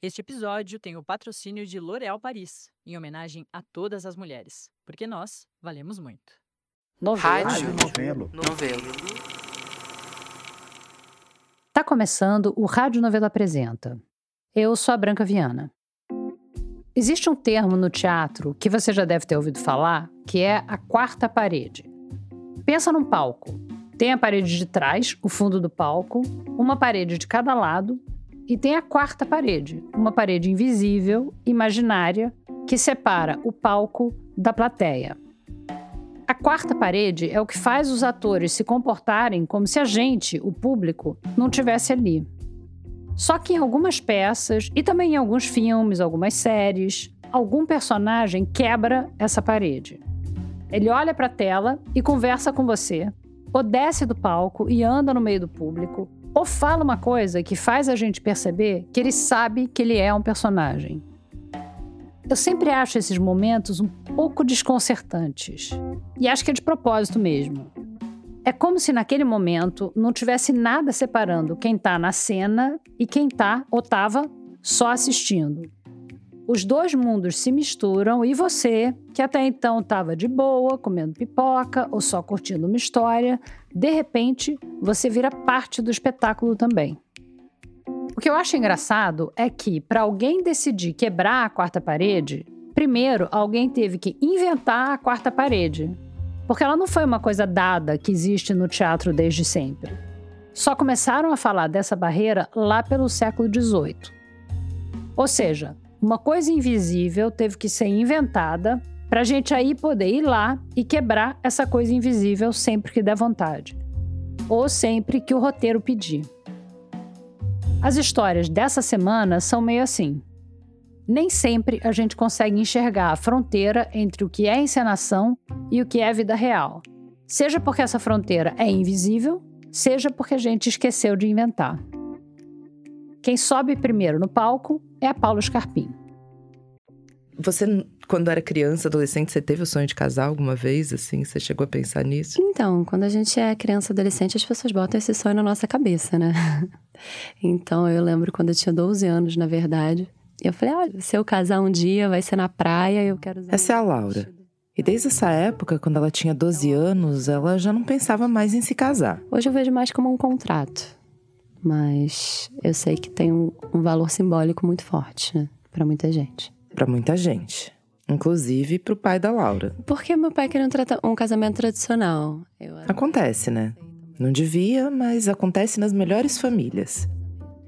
Este episódio tem o patrocínio de L'Oréal Paris, em homenagem a todas as mulheres, porque nós valemos muito. Rádio Novelo. Novelo. Tá começando o Rádio Novelo Apresenta. Eu sou a Branca Viana. Existe um termo no teatro que você já deve ter ouvido falar, que é a quarta parede. Pensa num palco. Tem a parede de trás, o fundo do palco, uma parede de cada lado, e tem a quarta parede, uma parede invisível, imaginária, que separa o palco da plateia. A quarta parede é o que faz os atores se comportarem como se a gente, o público, não tivesse ali. Só que em algumas peças e também em alguns filmes, algumas séries, algum personagem quebra essa parede. Ele olha para a tela e conversa com você, ou desce do palco e anda no meio do público, ou fala uma coisa que faz a gente perceber que ele sabe que ele é um personagem. Eu sempre acho esses momentos um pouco desconcertantes. E acho que é de propósito mesmo. É como se naquele momento não tivesse nada separando quem está na cena e quem está ou estava só assistindo. Os dois mundos se misturam e você, que até então estava de boa, comendo pipoca ou só curtindo uma história, de repente você vira parte do espetáculo também. O que eu acho engraçado é que, para alguém decidir quebrar a quarta parede, primeiro alguém teve que inventar a quarta parede. Porque ela não foi uma coisa dada que existe no teatro desde sempre. Só começaram a falar dessa barreira lá pelo século XVIII. Ou seja, uma coisa invisível teve que ser inventada para a gente aí poder ir lá e quebrar essa coisa invisível sempre que der vontade. Ou sempre que o roteiro pedir. As histórias dessa semana são meio assim. Nem sempre a gente consegue enxergar a fronteira entre o que é encenação e o que é vida real. Seja porque essa fronteira é invisível, seja porque a gente esqueceu de inventar. Quem sobe primeiro no palco é a Paula Scarpim. Você, quando era criança, adolescente, você teve o sonho de casar alguma vez, assim? Você chegou a pensar nisso? Então, quando a gente é criança, adolescente, as pessoas botam esse sonho na nossa cabeça, né? Então, eu lembro quando eu tinha 12 anos, na verdade. Eu falei, olha, se eu casar um dia, vai ser na praia, eu quero usar Essa é a Laura. E desde essa época, quando ela tinha 12 anos, ela já não pensava mais em se casar. Hoje eu vejo mais como um contrato. Mas eu sei que tem um, um valor simbólico muito forte, né? Pra muita gente. Pra muita gente. Inclusive pro pai da Laura. Porque meu pai queria um, trata- um casamento tradicional. Eu Acontece, né? Não devia, mas acontece nas melhores famílias.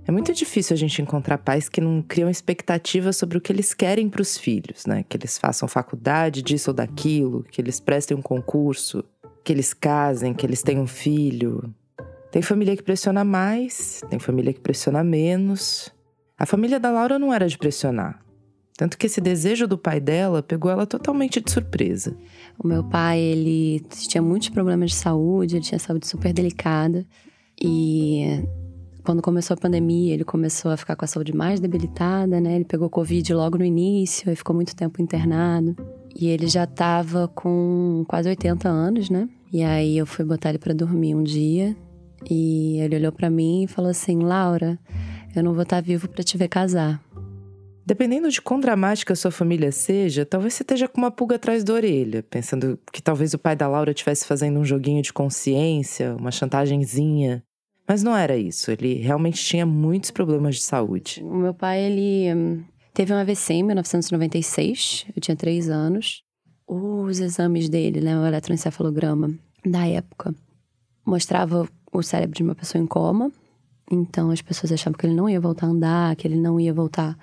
É muito difícil a gente encontrar pais que não criam expectativas sobre o que eles querem para os filhos, né? Que eles façam faculdade disso ou daquilo, que eles prestem um concurso, que eles casem, que eles tenham um filho. Tem família que pressiona mais, tem família que pressiona menos. A família da Laura não era de pressionar. Tanto que esse desejo do pai dela pegou ela totalmente de surpresa. O meu pai, ele tinha muitos problemas de saúde, ele tinha saúde super delicada. E quando começou a pandemia, ele começou a ficar com a saúde mais debilitada, né? Ele pegou Covid logo no início e ficou muito tempo internado. E ele já tava com quase 80 anos, né? E aí eu fui botar ele para dormir um dia e ele olhou para mim e falou assim: "Laura, eu não vou estar vivo para te ver casar". Dependendo de quão dramática a sua família seja, talvez você esteja com uma pulga atrás da orelha, pensando que talvez o pai da Laura estivesse fazendo um joguinho de consciência, uma chantagenzinha. Mas não era isso, ele realmente tinha muitos problemas de saúde. O meu pai, ele hum, teve um AVC em 1996, eu tinha três anos. Os exames dele, né, o eletroencefalograma da época, mostrava o cérebro de uma pessoa em coma. Então as pessoas achavam que ele não ia voltar a andar, que ele não ia voltar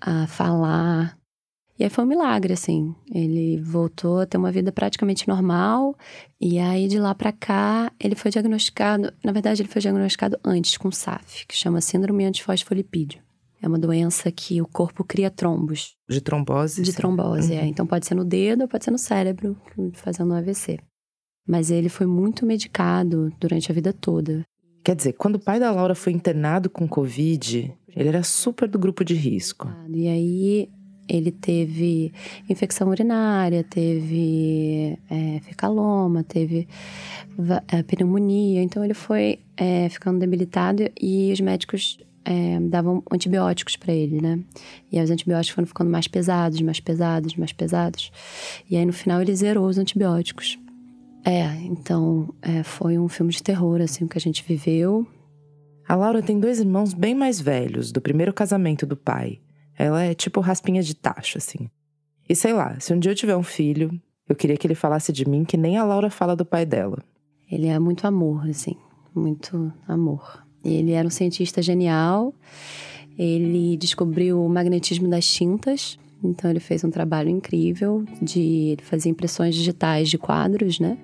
a falar. E aí foi um milagre, assim. Ele voltou a ter uma vida praticamente normal. E aí, de lá pra cá, ele foi diagnosticado. Na verdade, ele foi diagnosticado antes com SAF, que chama Síndrome Antifosfolipídio. É uma doença que o corpo cria trombos. De trombose? De sim. trombose, Uhum. é. Então pode ser no dedo ou pode ser no cérebro, fazendo um AVC. Mas ele foi muito medicado durante a vida toda. Quer dizer, quando o pai da Laura foi internado com Covid, ele era super do grupo de risco. E aí ele teve infecção urinária, teve é, fecaloma, teve é, pneumonia. Então ele foi é, ficando debilitado e os médicos é, davam antibióticos para ele, né? E aí os antibióticos foram ficando mais pesados, mais pesados, mais pesados. E aí no final ele zerou os antibióticos. É, então é, foi um filme de terror, assim, que a gente viveu. A Laura tem dois irmãos bem mais velhos, do primeiro casamento do pai. Ela é tipo raspinha de taxa, assim. E sei lá, se um dia eu tiver um filho, eu queria que ele falasse de mim que nem a Laura fala do pai dela. Ele é muito amor, assim, muito amor. Ele era um cientista genial. Ele descobriu o magnetismo das tintas. Então ele fez um trabalho incrível de fazia impressões digitais de quadros, né?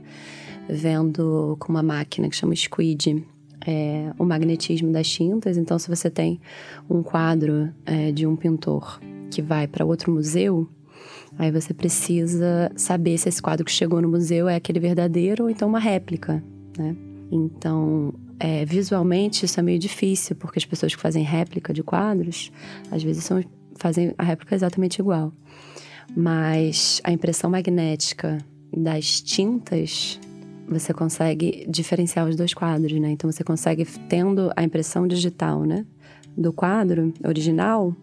Vendo com uma máquina que chama Squid é, o magnetismo das tintas. Então, se você tem um quadro é, de um pintor que vai para outro museu, aí você precisa saber se esse quadro que chegou no museu é aquele verdadeiro ou então uma réplica, né? Então, é, visualmente isso é meio difícil, porque as pessoas que fazem réplica de quadros, às vezes são, fazem a réplica exatamente igual. Mas a impressão magnética das tintas, você consegue diferenciar os dois quadros, né? Então você consegue, tendo a impressão digital, né? Do quadro original,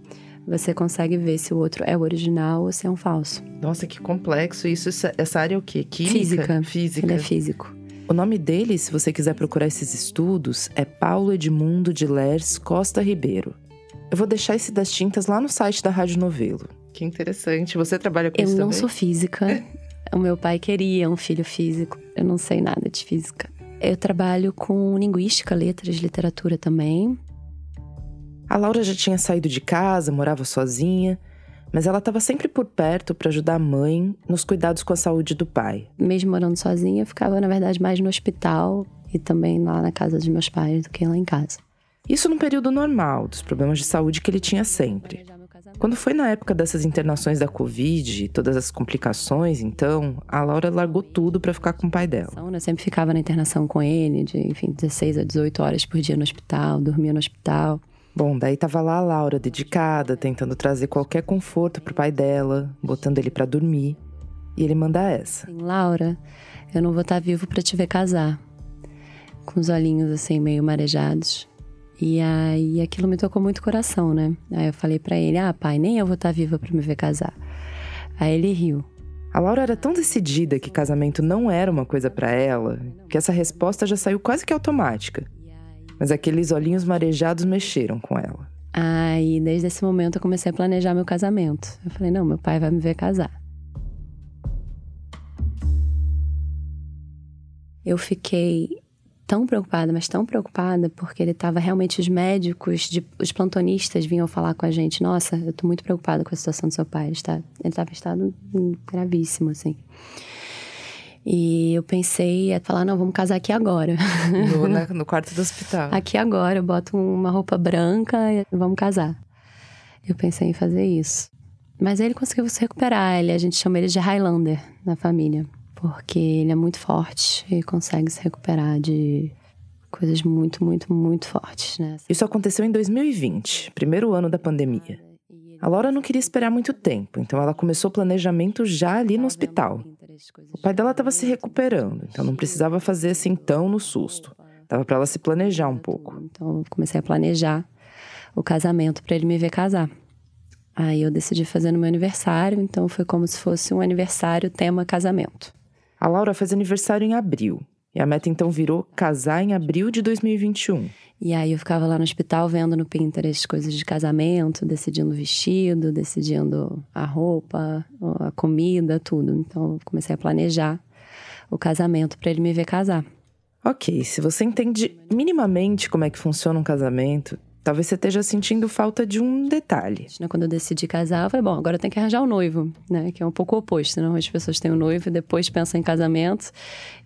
você consegue ver se o outro é o original ou se é um falso. Nossa, que complexo isso. Essa área é o quê? Química? Física. Física. Ele é físico. O nome dele, se você quiser procurar esses estudos, é Paulo Edmundo de Lers Costa Ribeiro. Eu vou deixar esse das tintas lá no site da Rádio Novelo. Que interessante. Você trabalha com eu isso Eu não também? sou física. o meu pai queria um filho físico. Eu não sei nada de física. Eu trabalho com linguística, letras, literatura também. A Laura já tinha saído de casa, morava sozinha mas ela estava sempre por perto para ajudar a mãe nos cuidados com a saúde do pai. Mesmo morando sozinha, eu ficava, na verdade, mais no hospital e também lá na casa dos meus pais do que lá em casa. Isso num período normal, dos problemas de saúde que ele tinha sempre. Quando foi na época dessas internações da Covid e todas as complicações, então, a Laura largou tudo para ficar com o pai dela. Eu sempre ficava na internação com ele, de, enfim, 16 a 18 horas por dia no hospital, dormia no hospital. Bom, daí tava lá a Laura, dedicada, tentando trazer qualquer conforto pro pai dela, botando ele para dormir. E ele manda essa. Laura, eu não vou estar tá vivo para te ver casar. Com os olhinhos assim meio marejados. E aí aquilo me tocou muito o coração, né? Aí eu falei para ele: "Ah, pai, nem eu vou estar tá viva para me ver casar". Aí ele riu. A Laura era tão decidida que casamento não era uma coisa para ela, que essa resposta já saiu quase que automática. Mas aqueles olhinhos marejados mexeram com ela. Aí, desde esse momento, eu comecei a planejar meu casamento. Eu falei: não, meu pai vai me ver casar. Eu fiquei tão preocupada, mas tão preocupada, porque ele estava realmente. Os médicos, de, os plantonistas vinham falar com a gente: Nossa, eu estou muito preocupada com a situação do seu pai. Ele estava em estado gravíssimo, assim. E eu pensei em falar, não, vamos casar aqui agora. No, né, no quarto do hospital. aqui agora, eu boto uma roupa branca e vamos casar. Eu pensei em fazer isso. Mas ele conseguiu se recuperar. Ele, a gente chama ele de Highlander na família. Porque ele é muito forte e consegue se recuperar de coisas muito, muito, muito fortes, né? Isso aconteceu em 2020, primeiro ano da pandemia. A Laura não queria esperar muito tempo, então ela começou o planejamento já ali no hospital. O pai dela estava se recuperando, então não precisava fazer assim tão no susto. Dava para ela se planejar um pouco. Então eu comecei a planejar o casamento para ele me ver casar. Aí eu decidi fazer no meu aniversário, então foi como se fosse um aniversário tema casamento. A Laura fez aniversário em abril, e a meta então virou casar em abril de 2021. E aí eu ficava lá no hospital vendo no Pinterest coisas de casamento, decidindo o vestido, decidindo a roupa, a comida, tudo. Então eu comecei a planejar o casamento para ele me ver casar. Ok, se você entende minimamente como é que funciona um casamento, talvez você esteja sentindo falta de um detalhe. Né, quando eu decidi casar, eu falei, bom, agora tenho que arranjar o um noivo, né? Que é um pouco oposto, né? As pessoas têm o um noivo e depois pensam em casamento.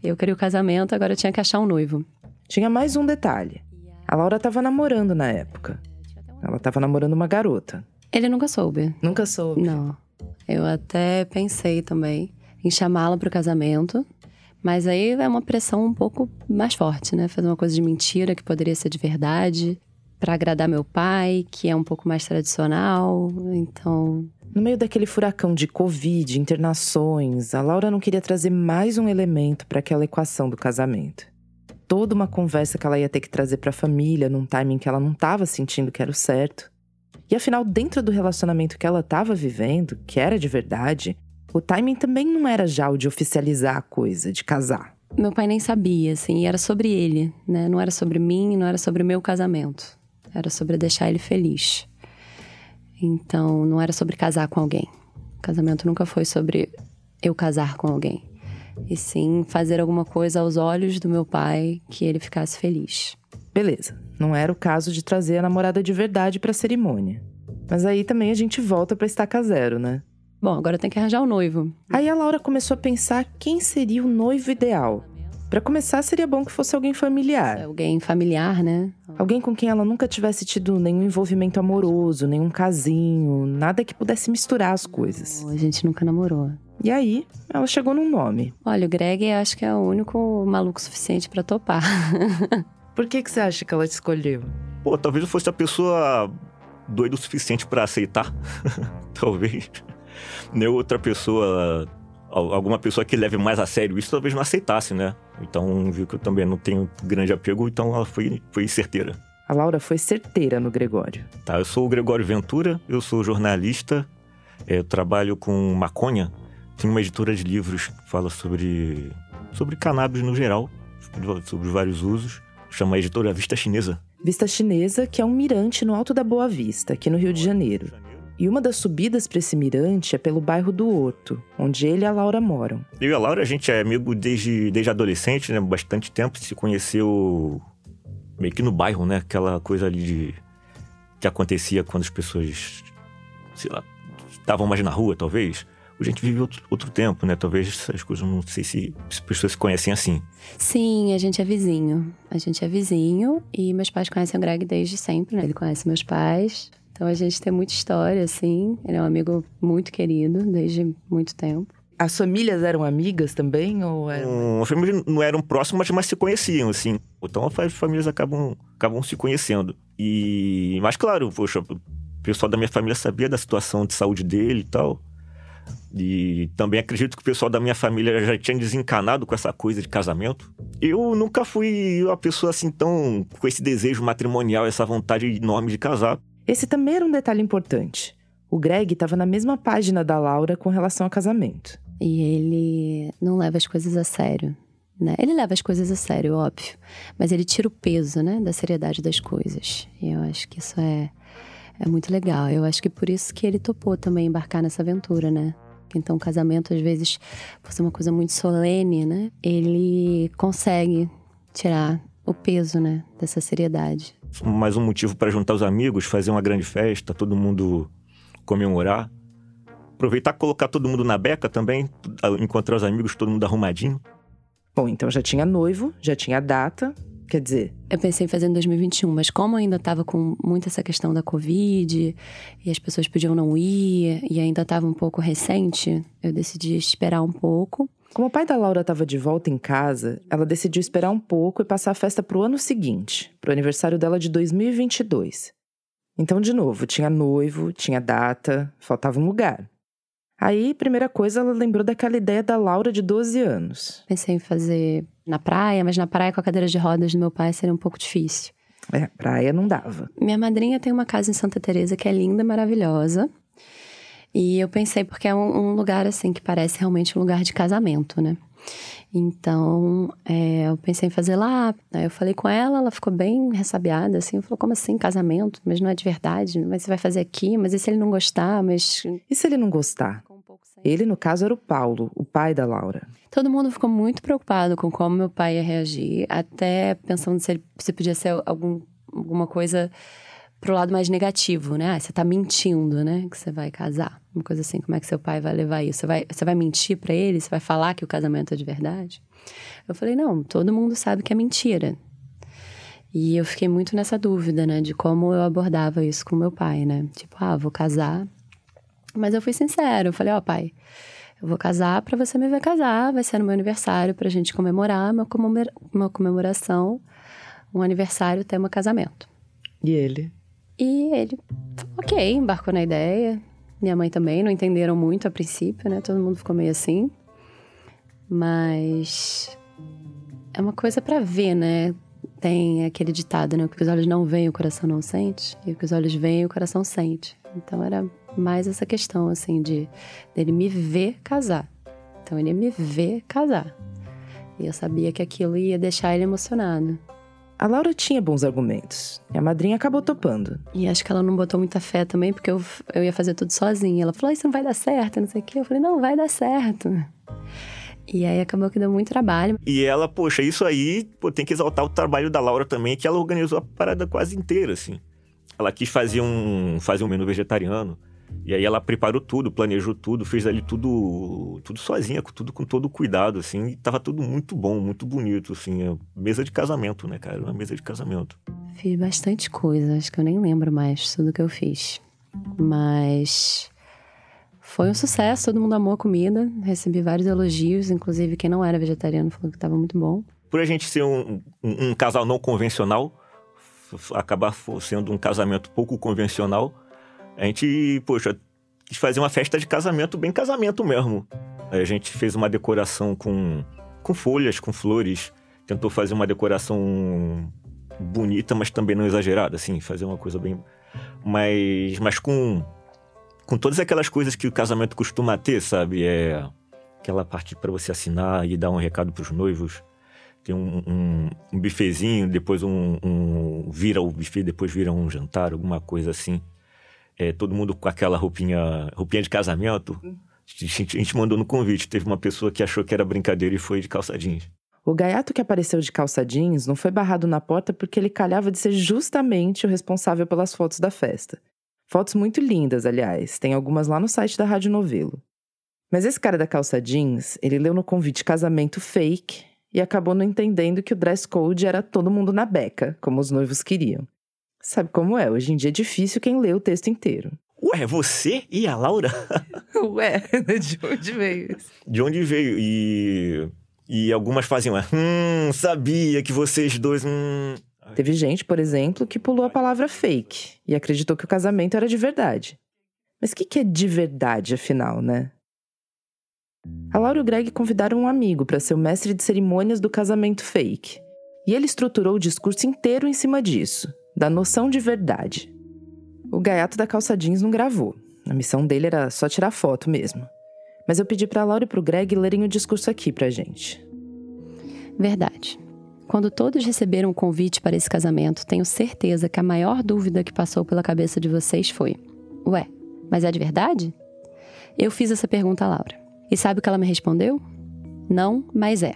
Eu queria o casamento, agora eu tinha que achar um noivo. Tinha mais um detalhe. A Laura estava namorando na época. Ela estava namorando uma garota. Ele nunca soube. Nunca soube? Não. Eu até pensei também em chamá-la para o casamento. Mas aí é uma pressão um pouco mais forte, né? Fazer uma coisa de mentira que poderia ser de verdade, para agradar meu pai, que é um pouco mais tradicional. Então. No meio daquele furacão de Covid, internações, a Laura não queria trazer mais um elemento para aquela equação do casamento. toda uma conversa que ela ia ter que trazer para a família num timing que ela não estava sentindo que era o certo. E afinal, dentro do relacionamento que ela estava vivendo, que era de verdade, o timing também não era já o de oficializar a coisa, de casar. Meu pai nem sabia, assim, era sobre ele, né? Não era sobre mim, não era sobre o meu casamento. Era sobre deixar ele feliz. Então, não era sobre casar com alguém. O casamento nunca foi sobre eu casar com alguém. E sim fazer alguma coisa aos olhos do meu pai que ele ficasse feliz. Beleza, não era o caso de trazer a namorada de verdade para a cerimônia. Mas aí também a gente volta para estaca zero, né? Bom, agora tem que arranjar o noivo. Aí a Laura começou a pensar quem seria o noivo ideal. Para começar, seria bom que fosse alguém familiar. Alguém familiar, né? Alguém com quem ela nunca tivesse tido nenhum envolvimento amoroso, nenhum casinho, nada que pudesse misturar as coisas. A gente nunca namorou. E aí, ela chegou num nome. Olha, o Greg acho que é o único maluco suficiente para topar. Por que, que você acha que ela te escolheu? Pô, talvez eu fosse a pessoa doida o suficiente para aceitar. talvez. Nem outra pessoa alguma pessoa que leve mais a sério isso talvez não aceitasse, né? Então viu que eu também não tenho grande apego, então ela foi, foi certeira. A Laura foi certeira no Gregório. Tá, eu sou o Gregório Ventura, eu sou jornalista, é, eu trabalho com maconha. Tenho uma editora de livros que fala sobre, sobre cannabis no geral, sobre vários usos. Chama a editora Vista Chinesa. Vista Chinesa, que é um mirante no Alto da Boa Vista, aqui no Rio de Janeiro. E uma das subidas para esse mirante é pelo bairro do Horto, onde ele e a Laura moram. Eu e a Laura, a gente é amigo desde, desde adolescente, né? Bastante tempo. Se conheceu meio que no bairro, né? Aquela coisa ali de... que acontecia quando as pessoas, sei lá, estavam mais na rua, talvez. A gente vive outro, outro tempo, né? Talvez essas coisas, não sei se as pessoas se conhecem assim. Sim, a gente é vizinho. A gente é vizinho e meus pais conhecem o Greg desde sempre, né? Ele conhece meus pais. Então a gente tem muita história, assim. Ele é um amigo muito querido desde muito tempo. As famílias eram amigas também? Ou eram... Hum, as famílias não eram próximas, mas se conheciam, assim. Então as famílias acabam, acabam se conhecendo. E... Mas claro, poxa, o pessoal da minha família sabia da situação de saúde dele e tal. E também acredito que o pessoal da minha família já tinha desencanado com essa coisa de casamento. Eu nunca fui uma pessoa assim tão com esse desejo matrimonial, essa vontade enorme de casar. Esse também era um detalhe importante. O Greg estava na mesma página da Laura com relação ao casamento. E ele não leva as coisas a sério. Né? Ele leva as coisas a sério, óbvio. Mas ele tira o peso né, da seriedade das coisas. E eu acho que isso é, é muito legal. Eu acho que por isso que ele topou também embarcar nessa aventura, né? Então, o casamento, às vezes, por ser uma coisa muito solene, né? Ele consegue tirar o peso, né? Dessa seriedade mais um motivo para juntar os amigos, fazer uma grande festa, todo mundo comemorar. Aproveitar e colocar todo mundo na beca também, encontrar os amigos, todo mundo arrumadinho. Bom, então já tinha noivo, já tinha data, quer dizer. Eu pensei em fazer em 2021, mas como ainda estava com muita essa questão da Covid e as pessoas podiam não ir e ainda estava um pouco recente, eu decidi esperar um pouco. Como o pai da Laura estava de volta em casa, ela decidiu esperar um pouco e passar a festa para o ano seguinte, para o aniversário dela de 2022. Então, de novo, tinha noivo, tinha data, faltava um lugar. Aí, primeira coisa, ela lembrou daquela ideia da Laura de 12 anos. Pensei em fazer na praia, mas na praia com a cadeira de rodas do meu pai seria um pouco difícil. É, praia não dava. Minha madrinha tem uma casa em Santa Teresa que é linda, maravilhosa. E eu pensei, porque é um, um lugar assim que parece realmente um lugar de casamento, né? Então, é, eu pensei em fazer lá. Aí eu falei com ela, ela ficou bem ressabiada, assim. Falou, como assim, casamento? Mas não é de verdade. Mas você vai fazer aqui? Mas e se ele não gostar? Mas... E se ele não gostar? Ele, no caso, era o Paulo, o pai da Laura. Todo mundo ficou muito preocupado com como meu pai ia reagir. Até pensando se, ele, se podia ser algum, alguma coisa pro lado mais negativo, né? Ah, você tá mentindo, né? Que você vai casar. Uma coisa assim, como é que seu pai vai levar isso? Você vai, você vai mentir para ele? Você vai falar que o casamento é de verdade? Eu falei, não, todo mundo sabe que é mentira. E eu fiquei muito nessa dúvida, né? De como eu abordava isso com meu pai, né? Tipo, ah, vou casar. Mas eu fui sincero, eu falei, ó, oh, pai, eu vou casar para você me ver casar, vai ser no meu aniversário pra gente comemorar uma, comemora uma comemoração, um aniversário tema casamento. E ele? E ele, ok, embarcou na ideia. Minha mãe também, não entenderam muito a princípio, né? Todo mundo ficou meio assim. Mas É uma coisa para ver, né? Tem aquele ditado, né? O que os olhos não veem, o coração não sente. E o que os olhos veem, o coração sente. Então era mais essa questão, assim, de dele me ver casar. Então ele me ver casar. E eu sabia que aquilo ia deixar ele emocionado. A Laura tinha bons argumentos. E a madrinha acabou topando. E acho que ela não botou muita fé também, porque eu, eu ia fazer tudo sozinha. Ela falou: Isso não vai dar certo, não sei o quê. Eu falei: Não, vai dar certo. E aí acabou que deu muito trabalho. E ela, poxa, isso aí pô, tem que exaltar o trabalho da Laura também, que ela organizou a parada quase inteira, assim. Ela quis fazer um, fazer um menu vegetariano. E aí ela preparou tudo, planejou tudo, fez ali tudo, tudo sozinha, tudo com todo cuidado, assim, e tava tudo muito bom, muito bonito, assim, é mesa de casamento, né, cara, uma mesa de casamento. Fiz bastante coisa, acho que eu nem lembro mais tudo que eu fiz, mas foi um sucesso, todo mundo amou a comida, recebi vários elogios, inclusive quem não era vegetariano falou que estava muito bom. Por a gente ser um, um, um casal não convencional, acabar sendo um casamento pouco convencional, a gente, poxa, quis fazer uma festa de casamento, bem casamento mesmo. A gente fez uma decoração com, com folhas, com flores. Tentou fazer uma decoração bonita, mas também não exagerada, assim, fazer uma coisa bem. Mas, mas com, com todas aquelas coisas que o casamento costuma ter, sabe? É aquela parte para você assinar e dar um recado para os noivos. Tem um, um, um bifezinho, depois um, um. Vira o buffet, depois vira um jantar, alguma coisa assim é, todo mundo com aquela roupinha, roupinha de casamento. A gente, a gente mandou no convite. Teve uma pessoa que achou que era brincadeira e foi de calça jeans. O gaiato que apareceu de calça jeans não foi barrado na porta porque ele calhava de ser justamente o responsável pelas fotos da festa. Fotos muito lindas, aliás. Tem algumas lá no site da Rádio Novelo. Mas esse cara da calça jeans, ele leu no convite casamento fake e acabou não entendendo que o dress code era todo mundo na beca, como os noivos queriam. Sabe como é? Hoje em dia é difícil quem lê o texto inteiro. Ué, você e a Laura? Ué, de onde veio isso? De onde veio? E. E algumas faziam, hum, sabia que vocês dois. Hum... Teve gente, por exemplo, que pulou a palavra fake e acreditou que o casamento era de verdade. Mas o que, que é de verdade, afinal, né? A Laura e o Greg convidaram um amigo para ser o mestre de cerimônias do casamento fake. E ele estruturou o discurso inteiro em cima disso da noção de verdade. O gaiato da calça jeans não gravou. A missão dele era só tirar foto mesmo. Mas eu pedi para Laura e para o Greg lerem o discurso aqui pra gente. Verdade. Quando todos receberam o convite para esse casamento, tenho certeza que a maior dúvida que passou pela cabeça de vocês foi: Ué, mas é de verdade? Eu fiz essa pergunta a Laura. E sabe o que ela me respondeu? Não, mas é.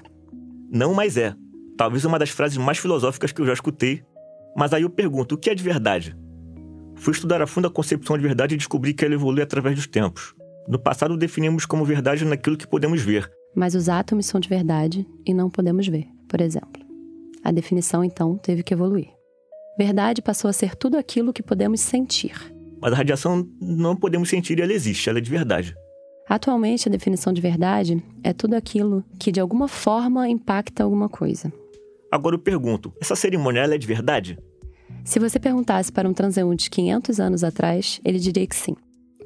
Não, mas é. Talvez uma das frases mais filosóficas que eu já escutei mas aí eu pergunto, o que é de verdade? Fui estudar a fundo a concepção de verdade e descobri que ela evolui através dos tempos. No passado definimos como verdade naquilo que podemos ver. Mas os átomos são de verdade e não podemos ver, por exemplo. A definição então teve que evoluir. Verdade passou a ser tudo aquilo que podemos sentir. Mas a radiação não podemos sentir e ela existe, ela é de verdade. Atualmente, a definição de verdade é tudo aquilo que de alguma forma impacta alguma coisa. Agora eu pergunto, essa cerimônia é de verdade? Se você perguntasse para um transeunte 500 anos atrás, ele diria que sim,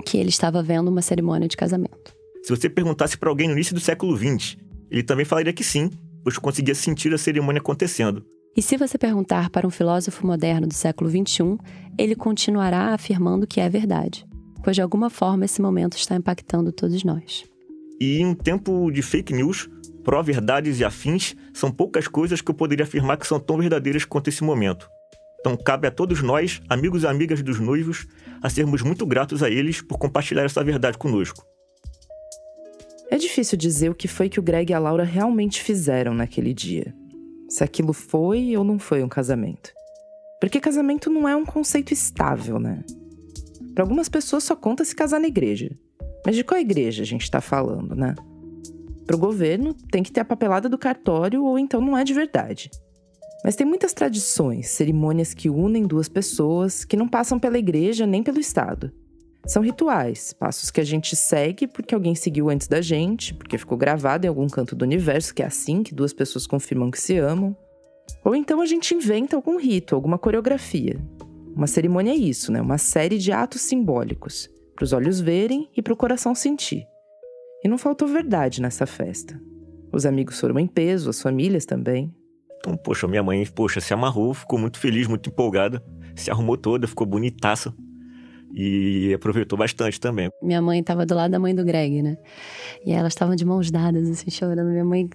que ele estava vendo uma cerimônia de casamento. Se você perguntasse para alguém no início do século XX, ele também falaria que sim, pois conseguia sentir a cerimônia acontecendo. E se você perguntar para um filósofo moderno do século XXI, ele continuará afirmando que é verdade, pois de alguma forma esse momento está impactando todos nós. E em um tempo de fake news, pró-verdades e afins são poucas coisas que eu poderia afirmar que são tão verdadeiras quanto esse momento. Então cabe a todos nós, amigos e amigas dos noivos, a sermos muito gratos a eles por compartilhar essa verdade conosco. É difícil dizer o que foi que o Greg e a Laura realmente fizeram naquele dia. Se aquilo foi ou não foi um casamento. Porque casamento não é um conceito estável, né? Para algumas pessoas só conta se casar na igreja. Mas de qual igreja a gente está falando, né? Para o governo, tem que ter a papelada do cartório ou então não é de verdade. Mas tem muitas tradições, cerimônias que unem duas pessoas que não passam pela igreja nem pelo Estado. São rituais, passos que a gente segue porque alguém seguiu antes da gente, porque ficou gravado em algum canto do universo que é assim que duas pessoas confirmam que se amam. Ou então a gente inventa algum rito, alguma coreografia. Uma cerimônia é isso, né? Uma série de atos simbólicos, para os olhos verem e para o coração sentir. E não faltou verdade nessa festa. Os amigos foram em peso, as famílias também. Então, poxa, minha mãe, poxa, se amarrou, ficou muito feliz, muito empolgada, se arrumou toda, ficou bonitaça e aproveitou bastante também. Minha mãe estava do lado da mãe do Greg, né? E elas estavam de mãos dadas, assim, chorando. Minha mãe,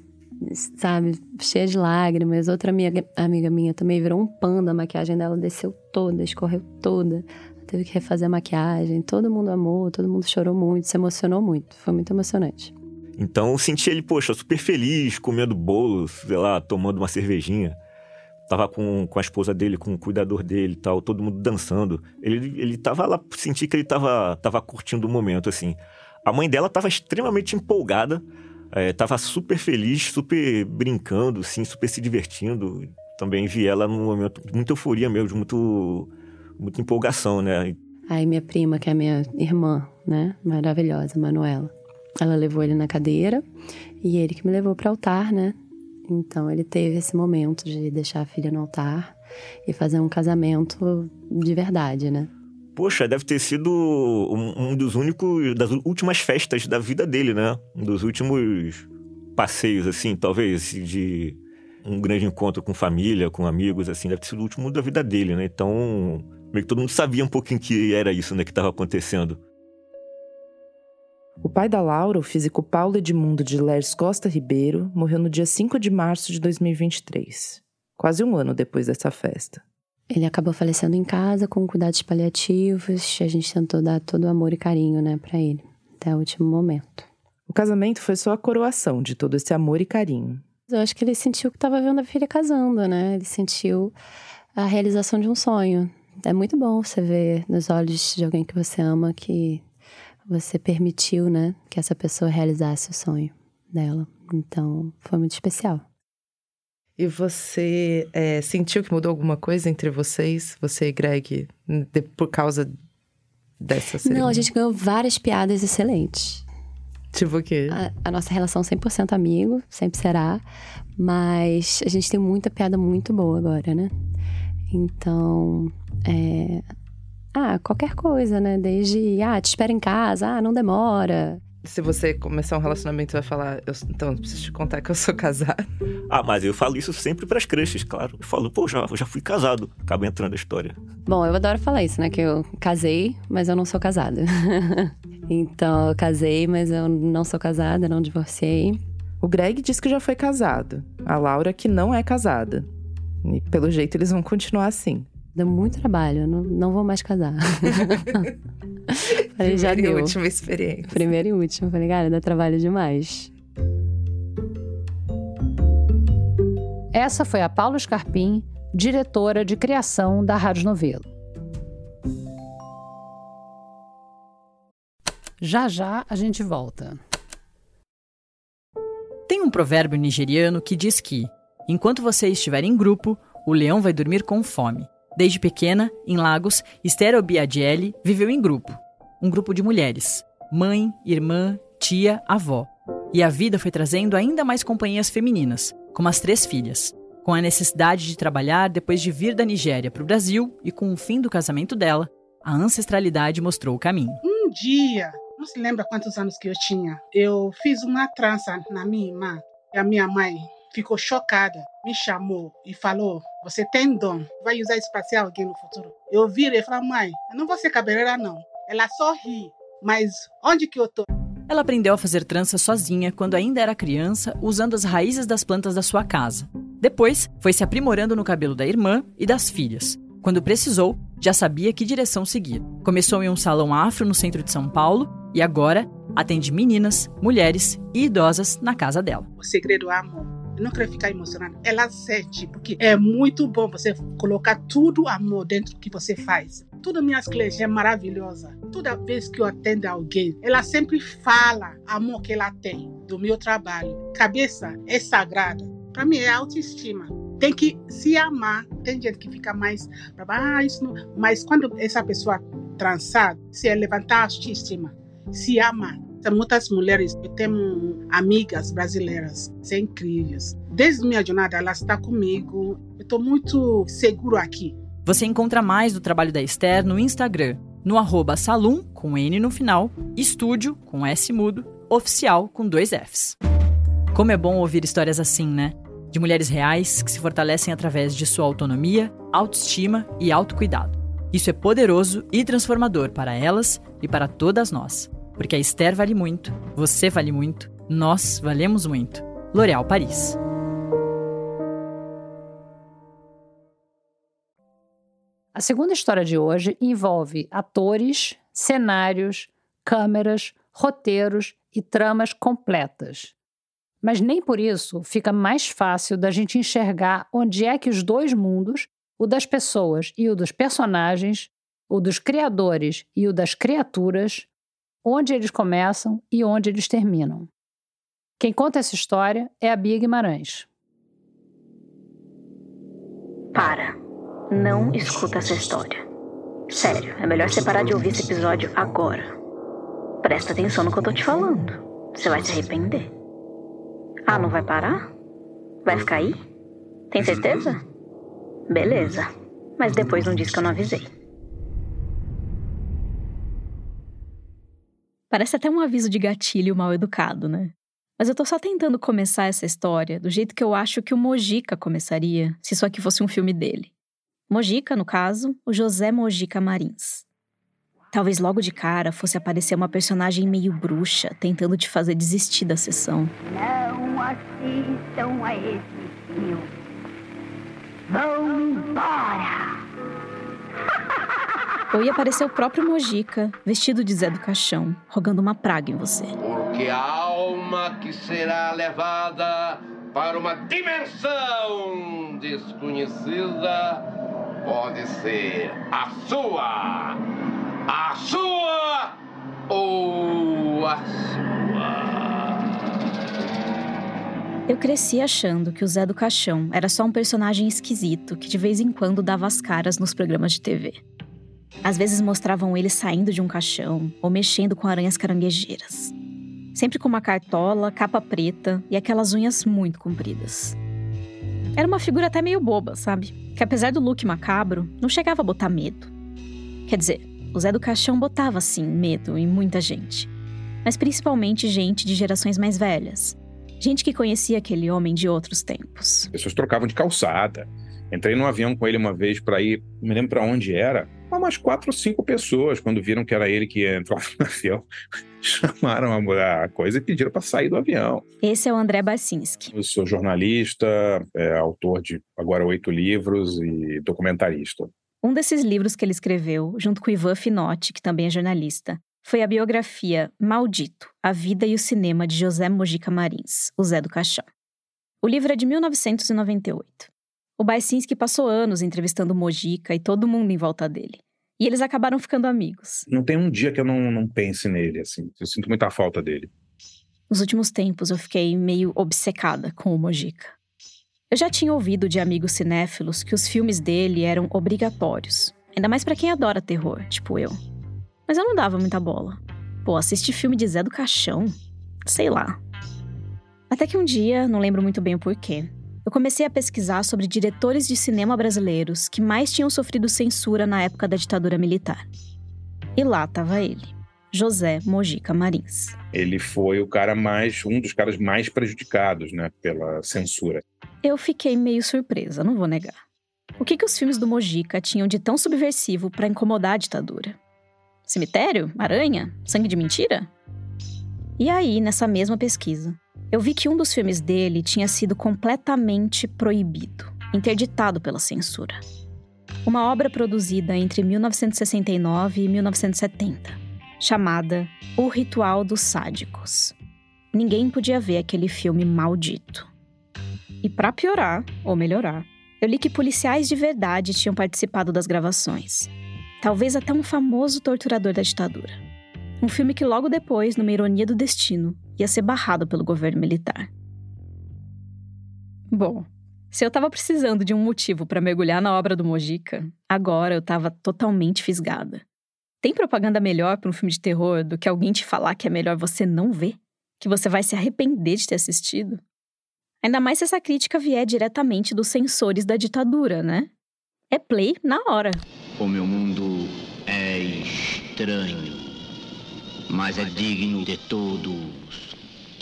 sabe, cheia de lágrimas. Outra amiga, amiga minha também virou um panda, a maquiagem dela desceu toda, escorreu toda. Teve que refazer a maquiagem. Todo mundo amou, todo mundo chorou muito, se emocionou muito. Foi muito emocionante. Então eu senti ele, poxa, super feliz, comendo bolo, sei lá, tomando uma cervejinha. Tava com, com a esposa dele, com o cuidador dele e tal, todo mundo dançando. Ele, ele tava lá, senti que ele tava, tava curtindo o momento, assim. A mãe dela tava extremamente empolgada, é, tava super feliz, super brincando, assim, super se divertindo. Também vi ela num momento de muita euforia mesmo, muito, muita empolgação, né? Aí minha prima, que é minha irmã, né, maravilhosa, Manuela ela levou ele na cadeira e ele que me levou para o altar, né? Então ele teve esse momento de deixar a filha no altar e fazer um casamento de verdade, né? Poxa, deve ter sido um, um dos únicos das últimas festas da vida dele, né? Um dos últimos passeios, assim, talvez, de um grande encontro com família, com amigos, assim, deve ter sido o último da vida dele, né? Então, meio que todo mundo sabia um pouquinho que era isso, né, que estava acontecendo. O pai da Laura, o físico Paulo Edmundo de Lers Costa Ribeiro, morreu no dia 5 de março de 2023, quase um ano depois dessa festa. Ele acabou falecendo em casa com cuidados paliativos. A gente tentou dar todo o amor e carinho, né, para ele, até o último momento. O casamento foi só a coroação de todo esse amor e carinho. Eu acho que ele sentiu que estava vendo a filha casando, né? Ele sentiu a realização de um sonho. É muito bom você ver nos olhos de alguém que você ama que você permitiu, né, que essa pessoa realizasse o sonho dela. Então, foi muito especial. E você é, sentiu que mudou alguma coisa entre vocês, você e Greg, de, por causa dessa cerimônia? Não, a gente ganhou várias piadas excelentes. Tipo o quê? A, a nossa relação 100% amigo, sempre será. Mas a gente tem muita piada muito boa agora, né? Então, é, ah, qualquer coisa, né? Desde, ah, te espera em casa, ah, não demora. Se você começar um relacionamento, vai falar, eu, então, preciso te contar que eu sou casado. Ah, mas eu falo isso sempre pras crushes, claro. Eu falo, pô, já, já fui casado. Acaba entrando a história. Bom, eu adoro falar isso, né? Que eu casei, mas eu não sou casada. então, eu casei, mas eu não sou casada, não divorciei. O Greg diz que já foi casado. A Laura que não é casada. E pelo jeito eles vão continuar assim. Deu muito trabalho, não, não vou mais casar. Falei, já deu. Primeira e última experiência. Primeira e última. Falei, cara, dá trabalho demais. Essa foi a Paula Scarpim, diretora de criação da Rádio Novelo. Já já a gente volta. Tem um provérbio nigeriano que diz que, enquanto você estiver em grupo, o leão vai dormir com fome. Desde pequena, em Lagos, Esther Obiadiele viveu em grupo. Um grupo de mulheres. Mãe, irmã, tia, avó. E a vida foi trazendo ainda mais companhias femininas, como as três filhas. Com a necessidade de trabalhar depois de vir da Nigéria para o Brasil e com o fim do casamento dela, a ancestralidade mostrou o caminho. Um dia, não se lembra quantos anos que eu tinha, eu fiz uma trança na minha irmã. E a minha mãe ficou chocada, me chamou e falou: Você tem dom, vai usar isso para ser alguém no futuro. Eu virei e falei: Mãe, eu não vou ser cabeleireira, não. Ela só ri, mas onde que eu tô? Ela aprendeu a fazer trança sozinha quando ainda era criança, usando as raízes das plantas da sua casa. Depois, foi se aprimorando no cabelo da irmã e das filhas. Quando precisou, já sabia que direção seguir. Começou em um salão afro no centro de São Paulo e agora atende meninas, mulheres e idosas na casa dela. O segredo é amor não quero ficar emocionada. Ela sente, porque é muito bom você colocar tudo amor dentro do que você faz. Todas minhas clientes é maravilhosa. Toda vez que eu atendo alguém, ela sempre fala amor que ela tem do meu trabalho. Cabeça é sagrada. Para mim é autoestima. Tem que se amar. Tem gente que fica mais ah, isso não. Mas quando essa pessoa transar, se levantar a autoestima, se ama, muitas mulheres, eu tenho amigas brasileiras, são incríveis. Desde minha jornada, ela está comigo. Eu estou muito seguro aqui. Você encontra mais do trabalho da Esther no Instagram, no arroba salum, com N no final, estúdio, com S mudo, oficial, com dois Fs. Como é bom ouvir histórias assim, né? De mulheres reais que se fortalecem através de sua autonomia, autoestima e autocuidado. Isso é poderoso e transformador para elas e para todas nós. Porque a Esther vale muito, você vale muito, nós valemos muito. L'Oréal Paris. A segunda história de hoje envolve atores, cenários, câmeras, roteiros e tramas completas. Mas nem por isso fica mais fácil da gente enxergar onde é que os dois mundos, o das pessoas e o dos personagens, o dos criadores e o das criaturas, onde eles começam e onde eles terminam. Quem conta essa história é a Bia Guimarães. Para. Não escuta essa história. Sério, é melhor você parar de ouvir esse episódio agora. Presta atenção no que eu tô te falando. Você vai se arrepender. Ah, não vai parar? Vai ficar aí? Tem certeza? Beleza. Mas depois não diz que eu não avisei. Parece até um aviso de gatilho mal educado, né? Mas eu tô só tentando começar essa história do jeito que eu acho que o Mojica começaria se isso aqui fosse um filme dele. Mojica, no caso, o José Mojica Marins. Talvez logo de cara fosse aparecer uma personagem meio bruxa tentando te fazer desistir da sessão. Não assistam a esse filme. Vão embora! Ou ia aparecer o próprio Mojica, vestido de Zé do Caixão, rogando uma praga em você. Porque a alma que será levada para uma dimensão desconhecida pode ser a sua, a sua ou a sua. Eu cresci achando que o Zé do Caixão era só um personagem esquisito que de vez em quando dava as caras nos programas de TV. Às vezes mostravam ele saindo de um caixão ou mexendo com aranhas caranguejeiras. Sempre com uma cartola, capa preta e aquelas unhas muito compridas. Era uma figura até meio boba, sabe? Que apesar do look macabro, não chegava a botar medo. Quer dizer, o Zé do Caixão botava sim medo em muita gente. Mas principalmente gente de gerações mais velhas. Gente que conhecia aquele homem de outros tempos. Pessoas trocavam de calçada. Entrei num avião com ele uma vez para ir, não me lembro para onde era, umas quatro ou cinco pessoas, quando viram que era ele que ia entrar no avião, chamaram a, coisa e pediram para sair do avião. Esse é o André Barcinski. Eu sou jornalista, é, autor de agora oito livros e documentarista. Um desses livros que ele escreveu, junto com Ivan Finotti, que também é jornalista, foi a biografia Maldito, A Vida e o Cinema de José Mojica Marins, o Zé do Caixão. O livro é de 1998. O Baicinski passou anos entrevistando Mojica e todo mundo em volta dele. E eles acabaram ficando amigos. Não tem um dia que eu não, não pense nele, assim. Eu sinto muita falta dele. Nos últimos tempos, eu fiquei meio obcecada com o Mojica. Eu já tinha ouvido de amigos cinéfilos que os filmes dele eram obrigatórios. Ainda mais para quem adora terror, tipo eu. Mas eu não dava muita bola. Pô, assistir filme de Zé do Caixão? Sei lá. Até que um dia, não lembro muito bem o porquê, eu comecei a pesquisar sobre diretores de cinema brasileiros que mais tinham sofrido censura na época da ditadura militar. E lá estava ele, José Mojica Marins. Ele foi o cara mais, um dos caras mais prejudicados, né, pela censura. Eu fiquei meio surpresa, não vou negar. O que, que os filmes do Mojica tinham de tão subversivo para incomodar a ditadura? Cemitério? Aranha? Sangue de mentira? E aí, nessa mesma pesquisa, eu vi que um dos filmes dele tinha sido completamente proibido, interditado pela censura. Uma obra produzida entre 1969 e 1970, chamada O Ritual dos Sádicos. Ninguém podia ver aquele filme maldito. E para piorar, ou melhorar, eu li que policiais de verdade tinham participado das gravações. Talvez até um famoso torturador da ditadura. Um filme que logo depois, numa ironia do destino, ia ser barrado pelo governo militar. Bom, se eu estava precisando de um motivo para mergulhar na obra do Mojica, agora eu estava totalmente fisgada. Tem propaganda melhor para um filme de terror do que alguém te falar que é melhor você não ver? Que você vai se arrepender de ter assistido? Ainda mais se essa crítica vier diretamente dos censores da ditadura, né? É play na hora. O meu mundo é estranho, mas é digno de todos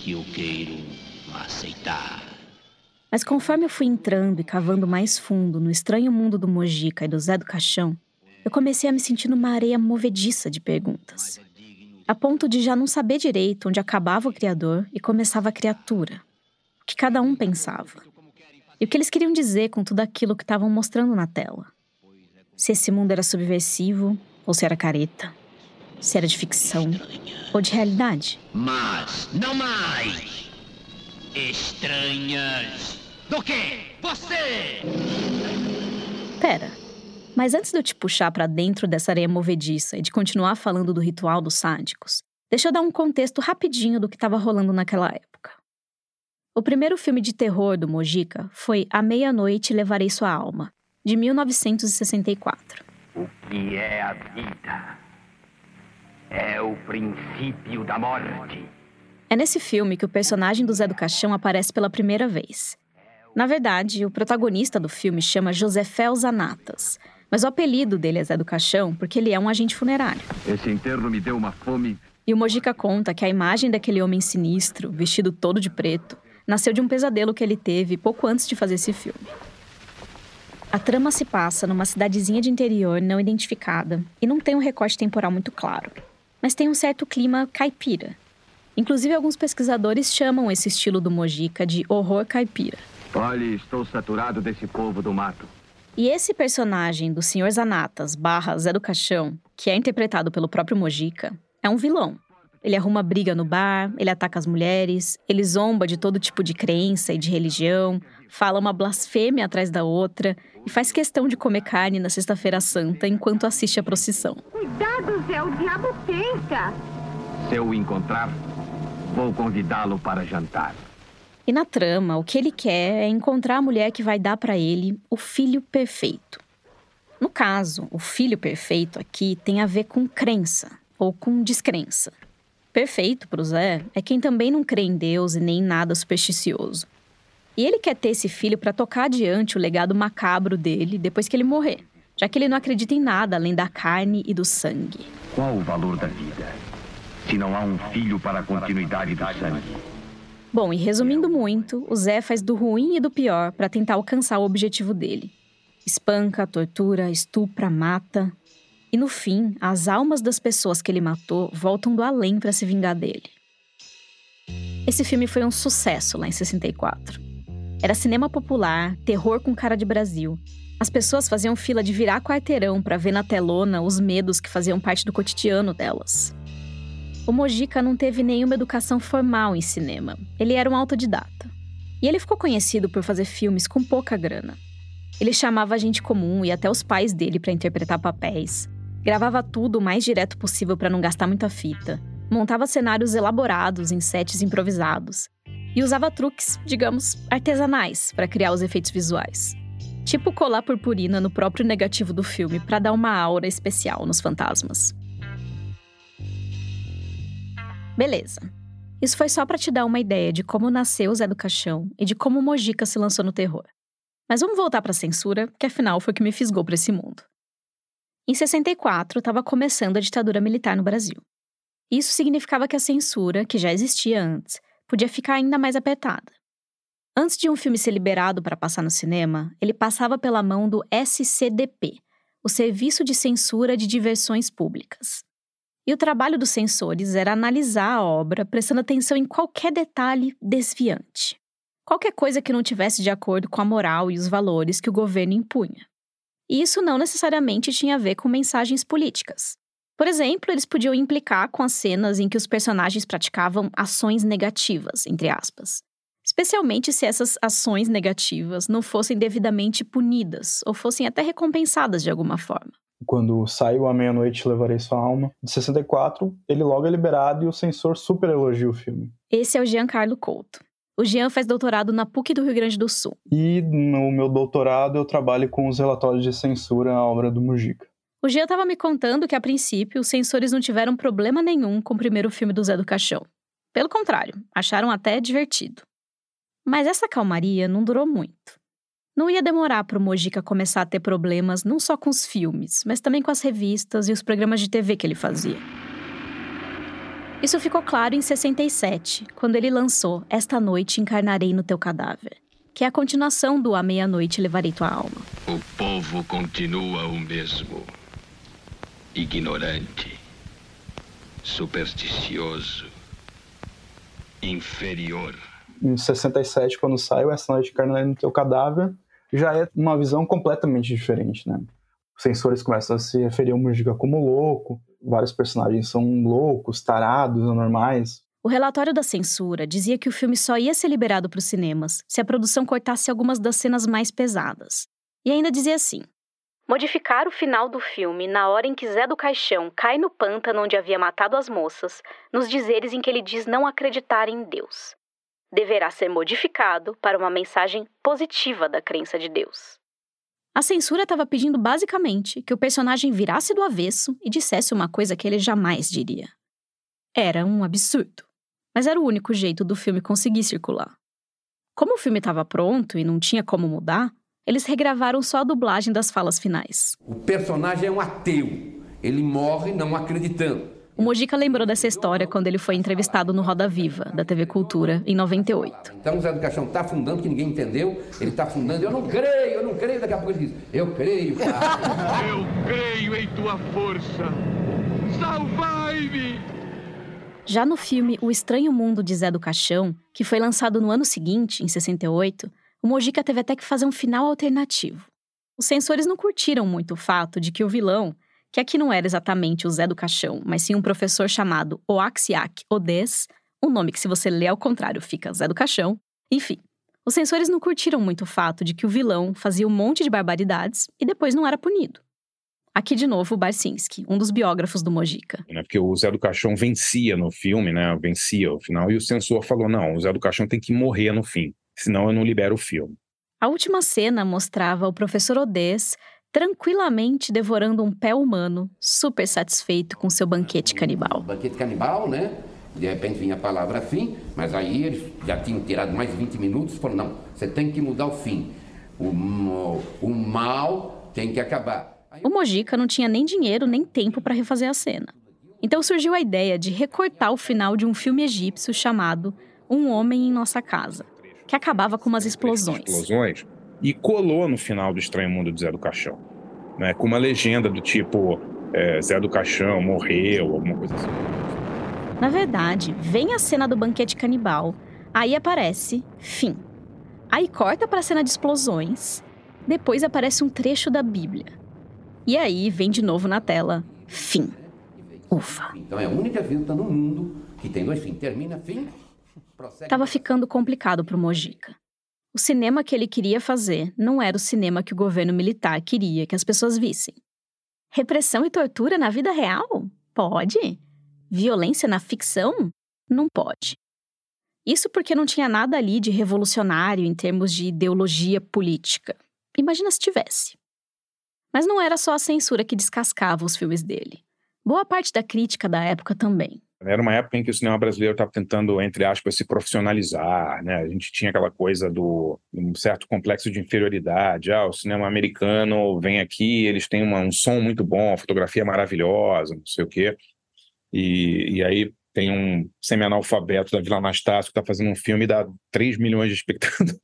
que o queiram aceitar. Mas conforme eu fui entrando e cavando mais fundo no estranho mundo do Mojica e do Zé do Caixão, eu comecei a me sentir numa areia movediça de perguntas. A ponto de já não saber direito onde acabava o Criador e começava a criatura. O que cada um pensava. E o que eles queriam dizer com tudo aquilo que estavam mostrando na tela. Se esse mundo era subversivo ou se era careta. Se era de ficção ou de realidade. Mas não mais! Estranhas do que você! Pera, mas antes de eu te puxar para dentro dessa areia movediça e de continuar falando do ritual dos sádicos, deixa eu dar um contexto rapidinho do que estava rolando naquela época. O primeiro filme de terror do Mojica foi A Meia-Noite Levarei Sua Alma, de 1964. O que é a vida? É o princípio da morte. É nesse filme que o personagem do Zé do Caixão aparece pela primeira vez. Na verdade, o protagonista do filme chama Josefel Zanatas, mas o apelido dele é Zé do Caixão porque ele é um agente funerário. Esse enterro me deu uma fome. E o Mojica conta que a imagem daquele homem sinistro, vestido todo de preto, nasceu de um pesadelo que ele teve pouco antes de fazer esse filme. A trama se passa numa cidadezinha de interior não identificada e não tem um recorte temporal muito claro, mas tem um certo clima caipira. Inclusive, alguns pesquisadores chamam esse estilo do Mojica de horror caipira. Olhe, estou saturado desse povo do mato. E esse personagem do Sr. Zanatas barra Zé do Caixão, que é interpretado pelo próprio Mojica, é um vilão. Ele arruma briga no bar, ele ataca as mulheres, ele zomba de todo tipo de crença e de religião, fala uma blasfêmia atrás da outra e faz questão de comer carne na Sexta-feira Santa enquanto assiste a procissão. Cuidado, Zé, o diabo pensa. Se eu o encontrar, vou convidá-lo para jantar. E na trama, o que ele quer é encontrar a mulher que vai dar para ele o filho perfeito. No caso, o filho perfeito aqui tem a ver com crença ou com descrença. Perfeito para o Zé é quem também não crê em Deus e nem em nada supersticioso. E ele quer ter esse filho para tocar adiante o legado macabro dele depois que ele morrer, já que ele não acredita em nada além da carne e do sangue. Qual o valor da vida? Se não há um filho para a continuidade do sangue. Bom, e resumindo muito, o Zé faz do ruim e do pior para tentar alcançar o objetivo dele. Espanca, tortura, estupra, mata, e no fim, as almas das pessoas que ele matou voltam do além para se vingar dele. Esse filme foi um sucesso lá em 64. Era cinema popular, terror com cara de Brasil. As pessoas faziam fila de virar quarteirão para ver na telona os medos que faziam parte do cotidiano delas. O Mojica não teve nenhuma educação formal em cinema. Ele era um autodidata. E ele ficou conhecido por fazer filmes com pouca grana. Ele chamava a gente comum e até os pais dele para interpretar papéis. Gravava tudo o mais direto possível para não gastar muita fita. Montava cenários elaborados em sets improvisados. E usava truques, digamos, artesanais para criar os efeitos visuais. Tipo colar purpurina no próprio negativo do filme para dar uma aura especial nos fantasmas. Beleza. Isso foi só para te dar uma ideia de como nasceu o Zé do Caixão e de como Mojica se lançou no terror. Mas vamos voltar para a censura, que afinal foi o que me fisgou para esse mundo. Em 64, estava começando a ditadura militar no Brasil. Isso significava que a censura, que já existia antes, podia ficar ainda mais apertada. Antes de um filme ser liberado para passar no cinema, ele passava pela mão do SCDP, o Serviço de Censura de Diversões Públicas. E o trabalho dos censores era analisar a obra, prestando atenção em qualquer detalhe desviante. Qualquer coisa que não tivesse de acordo com a moral e os valores que o governo impunha. E isso não necessariamente tinha a ver com mensagens políticas. Por exemplo, eles podiam implicar com as cenas em que os personagens praticavam ações negativas, entre aspas. Especialmente se essas ações negativas não fossem devidamente punidas ou fossem até recompensadas de alguma forma. Quando saiu A Meia-Noite Levarei Sua Alma, de 64, ele logo é liberado e o censor super elogia o filme. Esse é o Giancarlo Couto. O Jean faz doutorado na PUC do Rio Grande do Sul. E no meu doutorado eu trabalho com os relatórios de censura à obra do Mujica. O Jean estava me contando que, a princípio, os censores não tiveram problema nenhum com o primeiro filme do Zé do Caixão. Pelo contrário, acharam até divertido. Mas essa calmaria não durou muito. Não ia demorar para o Mojica começar a ter problemas não só com os filmes, mas também com as revistas e os programas de TV que ele fazia. Isso ficou claro em 67, quando ele lançou Esta Noite Encarnarei no Teu Cadáver, que é a continuação do A Meia-Noite Levarei Tua Alma. O povo continua o mesmo. Ignorante, supersticioso, inferior. Em 67, quando saiu Essa Noite Encarnarei no Teu Cadáver, já é uma visão completamente diferente, né? Os censores começam a se referir ao Mujica como louco, vários personagens são loucos, tarados, anormais. O relatório da censura dizia que o filme só ia ser liberado para os cinemas se a produção cortasse algumas das cenas mais pesadas. E ainda dizia assim: Modificar o final do filme na hora em que Zé do Caixão cai no pântano onde havia matado as moças, nos dizeres em que ele diz não acreditar em Deus. Deverá ser modificado para uma mensagem positiva da crença de Deus. A censura estava pedindo basicamente que o personagem virasse do avesso e dissesse uma coisa que ele jamais diria. Era um absurdo, mas era o único jeito do filme conseguir circular. Como o filme estava pronto e não tinha como mudar, eles regravaram só a dublagem das falas finais. O personagem é um ateu. Ele morre não acreditando. O Mojica lembrou dessa história quando ele foi entrevistado no Roda Viva, da TV Cultura, em 98. Então o Zé do Caixão está afundando, que ninguém entendeu. Ele está afundando. Eu não creio, eu não creio. Daqui a pouco ele diz: Eu creio. eu creio em tua força. Salvai-me! Já no filme O Estranho Mundo de Zé do Caixão, que foi lançado no ano seguinte, em 68, o Mojica teve até que fazer um final alternativo. Os censores não curtiram muito o fato de que o vilão, que aqui não era exatamente o Zé do Caixão, mas sim um professor chamado Oaxiac Odes, um nome que se você ler ao contrário fica Zé do Caixão. Enfim, os censores não curtiram muito o fato de que o vilão fazia um monte de barbaridades e depois não era punido. Aqui de novo o Barcinski, um dos biógrafos do Mojica. Né, porque o Zé do Caixão vencia no filme, né? Vencia o final, e o censor falou: não, o Zé do Caixão tem que morrer no fim, senão eu não libero o filme. A última cena mostrava o professor Odês tranquilamente devorando um pé humano, super satisfeito com seu banquete canibal. Banquete canibal, né? De repente vinha a palavra fim, mas aí eles já tinham tirado mais 20 minutos e falaram: não, você tem que mudar o fim. O, o mal tem que acabar. O Mojica não tinha nem dinheiro nem tempo para refazer a cena. Então surgiu a ideia de recortar o final de um filme egípcio chamado Um Homem em Nossa Casa, que acabava com umas explosões. Explosões e colou no final do Estranho Mundo de Zé do Caixão, né? Com uma legenda do tipo é, Zé do Caixão morreu, alguma coisa assim. Na verdade, vem a cena do banquete canibal, aí aparece fim. Aí corta para a cena de explosões, depois aparece um trecho da Bíblia. E aí vem de novo na tela fim. Ufa. Então é a única vida no mundo que tem dois fins. Termina fim. Prossegue. Tava ficando complicado pro Mojica. O cinema que ele queria fazer não era o cinema que o governo militar queria que as pessoas vissem. Repressão e tortura na vida real? Pode. Violência na ficção? Não pode. Isso porque não tinha nada ali de revolucionário em termos de ideologia política. Imagina se tivesse. Mas não era só a censura que descascava os filmes dele. Boa parte da crítica da época também. Era uma época em que o cinema brasileiro estava tentando, entre aspas, se profissionalizar, né? A gente tinha aquela coisa do um certo complexo de inferioridade. Ah, o cinema americano vem aqui, eles têm uma, um som muito bom, fotografia maravilhosa, não sei o quê. E, e aí tem um semi-analfabeto da Vila Anastácio que está fazendo um filme e dá 3 milhões de espectadores.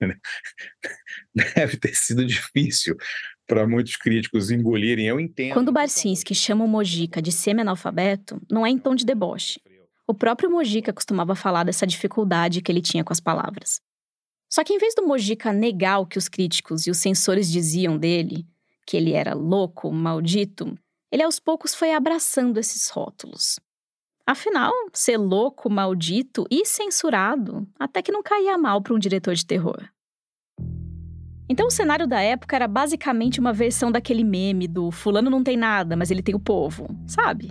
Deve ter sido difícil para muitos críticos engolirem, eu entendo. Quando Barcinski chama o Mojica de semi-analfabeto, não é em tom de deboche. O próprio Mojica costumava falar dessa dificuldade que ele tinha com as palavras. Só que em vez do Mojica negar o que os críticos e os censores diziam dele, que ele era louco, maldito, ele aos poucos foi abraçando esses rótulos. Afinal, ser louco, maldito e censurado até que não caía mal para um diretor de terror. Então o cenário da época era basicamente uma versão daquele meme do fulano não tem nada, mas ele tem o povo, sabe?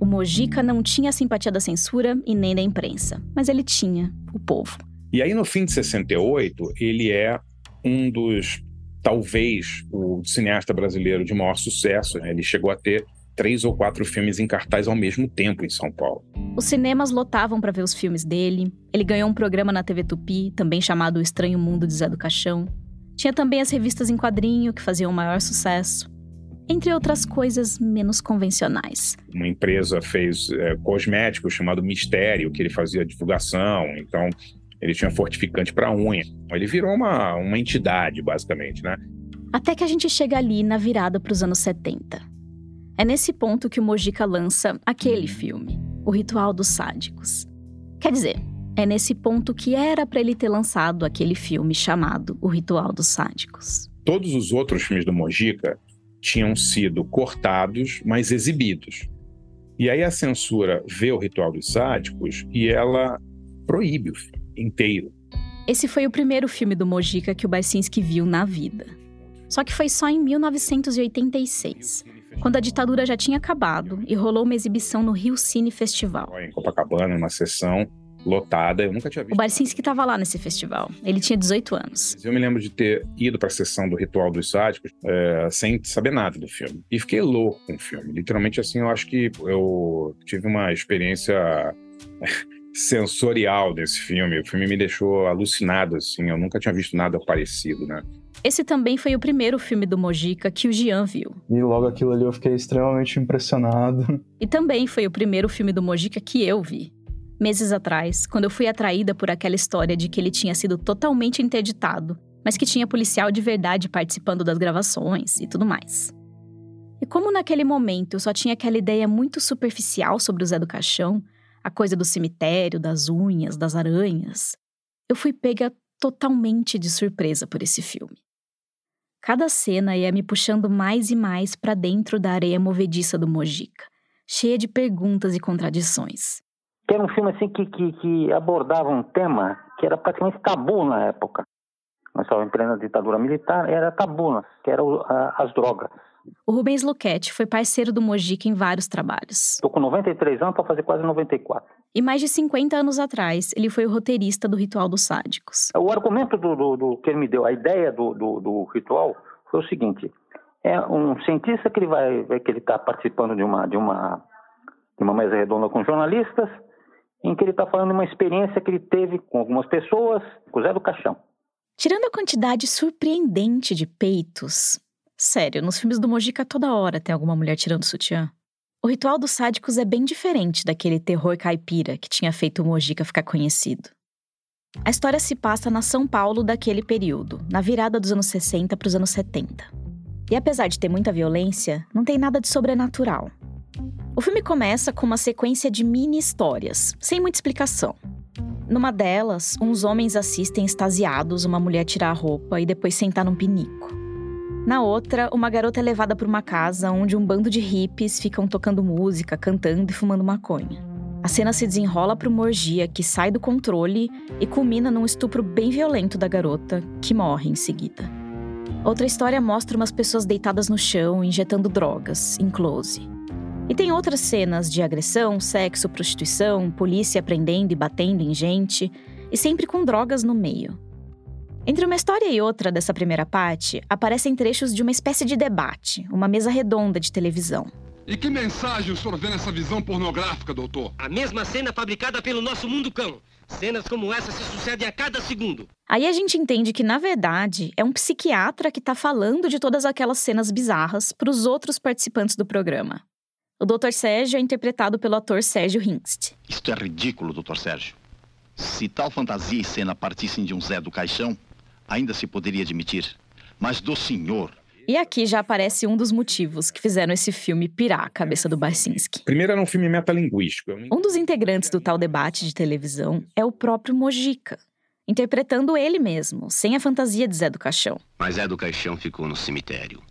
O Mojica não tinha a simpatia da censura e nem da imprensa, mas ele tinha o povo. E aí no fim de 68, ele é um dos talvez o cineasta brasileiro de maior sucesso, né? Ele chegou a ter três ou quatro filmes em cartaz ao mesmo tempo em São Paulo. Os cinemas lotavam para ver os filmes dele. Ele ganhou um programa na TV Tupi, também chamado O Estranho Mundo de Zé do Caixão. Tinha também as revistas em quadrinho, que faziam o maior sucesso. entre outras coisas menos convencionais. Uma empresa fez é, cosméticos chamado Mistério, que ele fazia divulgação, então ele tinha fortificante para unha. Ele virou uma, uma entidade, basicamente, né? Até que a gente chega ali na virada para os anos 70. É nesse ponto que o Mojica lança aquele filme, O Ritual dos Sádicos. Quer dizer, é nesse ponto que era para ele ter lançado aquele filme chamado O Ritual dos Sádicos. Todos os outros filmes do Mojica tinham sido cortados, mas exibidos. E aí a censura vê o Ritual dos Sádicos e ela proíbe o filme inteiro. Esse foi o primeiro filme do Mojica que o Barcinski viu na vida. Só que foi só em 1986, quando a ditadura já tinha acabado e rolou uma exibição no Rio Cine Festival. Em Copacabana, numa sessão lotada, eu nunca tinha visto. O Barcinski estava lá nesse festival. Ele tinha 18 anos. Eu me lembro de ter ido para a sessão do Ritual dos Sádicos é, sem saber nada do filme. E fiquei louco com o filme. Literalmente, assim, eu acho que eu tive uma experiência sensorial desse filme. O filme me deixou alucinado, assim. Eu nunca tinha visto nada parecido, né? Esse também foi o primeiro filme do Mojica que o Jean viu. E logo aquilo ali eu fiquei extremamente impressionado. E também foi o primeiro filme do Mojica que eu vi. Meses atrás, quando eu fui atraída por aquela história de que ele tinha sido totalmente interditado, mas que tinha policial de verdade participando das gravações e tudo mais. E como naquele momento eu só tinha aquela ideia muito superficial sobre o Zé do Caixão, a coisa do cemitério, das unhas, das aranhas, eu fui pega totalmente de surpresa por esse filme. Cada cena ia me puxando mais e mais para dentro da areia movediça do Mojica, cheia de perguntas e contradições. Era um filme assim que, que, que abordava um tema que era praticamente tabu na época. Nós estávamos em plena ditadura militar, era tabu, que eram as drogas. O Rubens Luquete foi parceiro do Mojica em vários trabalhos. Estou com 93 anos para fazer quase 94. E mais de 50 anos atrás, ele foi o roteirista do Ritual dos Sádicos. O argumento do, do, do que ele me deu, a ideia do, do, do, ritual, foi o seguinte: é um cientista que ele vai, que ele está participando de uma de uma de uma mesa redonda com jornalistas, em que ele está falando de uma experiência que ele teve com algumas pessoas, com o Zé do Caixão. Tirando a quantidade surpreendente de peitos, Sério, nos filmes do Mojica toda hora tem alguma mulher tirando sutiã. O ritual dos sádicos é bem diferente daquele terror caipira que tinha feito o Mojica ficar conhecido. A história se passa na São Paulo daquele período, na virada dos anos 60 para os anos 70. E apesar de ter muita violência, não tem nada de sobrenatural. O filme começa com uma sequência de mini histórias, sem muita explicação. Numa delas, uns homens assistem extasiados uma mulher tirar a roupa e depois sentar num pinico. Na outra, uma garota é levada para uma casa onde um bando de hippies ficam tocando música, cantando e fumando maconha. A cena se desenrola para uma orgia que sai do controle e culmina num estupro bem violento da garota, que morre em seguida. Outra história mostra umas pessoas deitadas no chão, injetando drogas, em close. E tem outras cenas de agressão, sexo, prostituição, polícia prendendo e batendo em gente, e sempre com drogas no meio. Entre uma história e outra dessa primeira parte, aparecem trechos de uma espécie de debate, uma mesa redonda de televisão. E que mensagem o senhor vê nessa visão pornográfica, doutor? A mesma cena fabricada pelo nosso mundo cão. Cenas como essa se sucedem a cada segundo. Aí a gente entende que, na verdade, é um psiquiatra que está falando de todas aquelas cenas bizarras para os outros participantes do programa. O Dr. Sérgio é interpretado pelo ator Sérgio Hingst. Isto é ridículo, Dr. Sérgio. Se tal fantasia e cena partissem de um Zé do Caixão, ainda se poderia admitir. Mas do senhor. E aqui já aparece um dos motivos que fizeram esse filme pirar a cabeça do Barcinski. Primeiro era um filme metalinguístico. Um dos integrantes do tal debate de televisão é o próprio Mojica, interpretando ele mesmo, sem a fantasia de Zé do Caixão. Mas Zé do Caixão ficou no cemitério.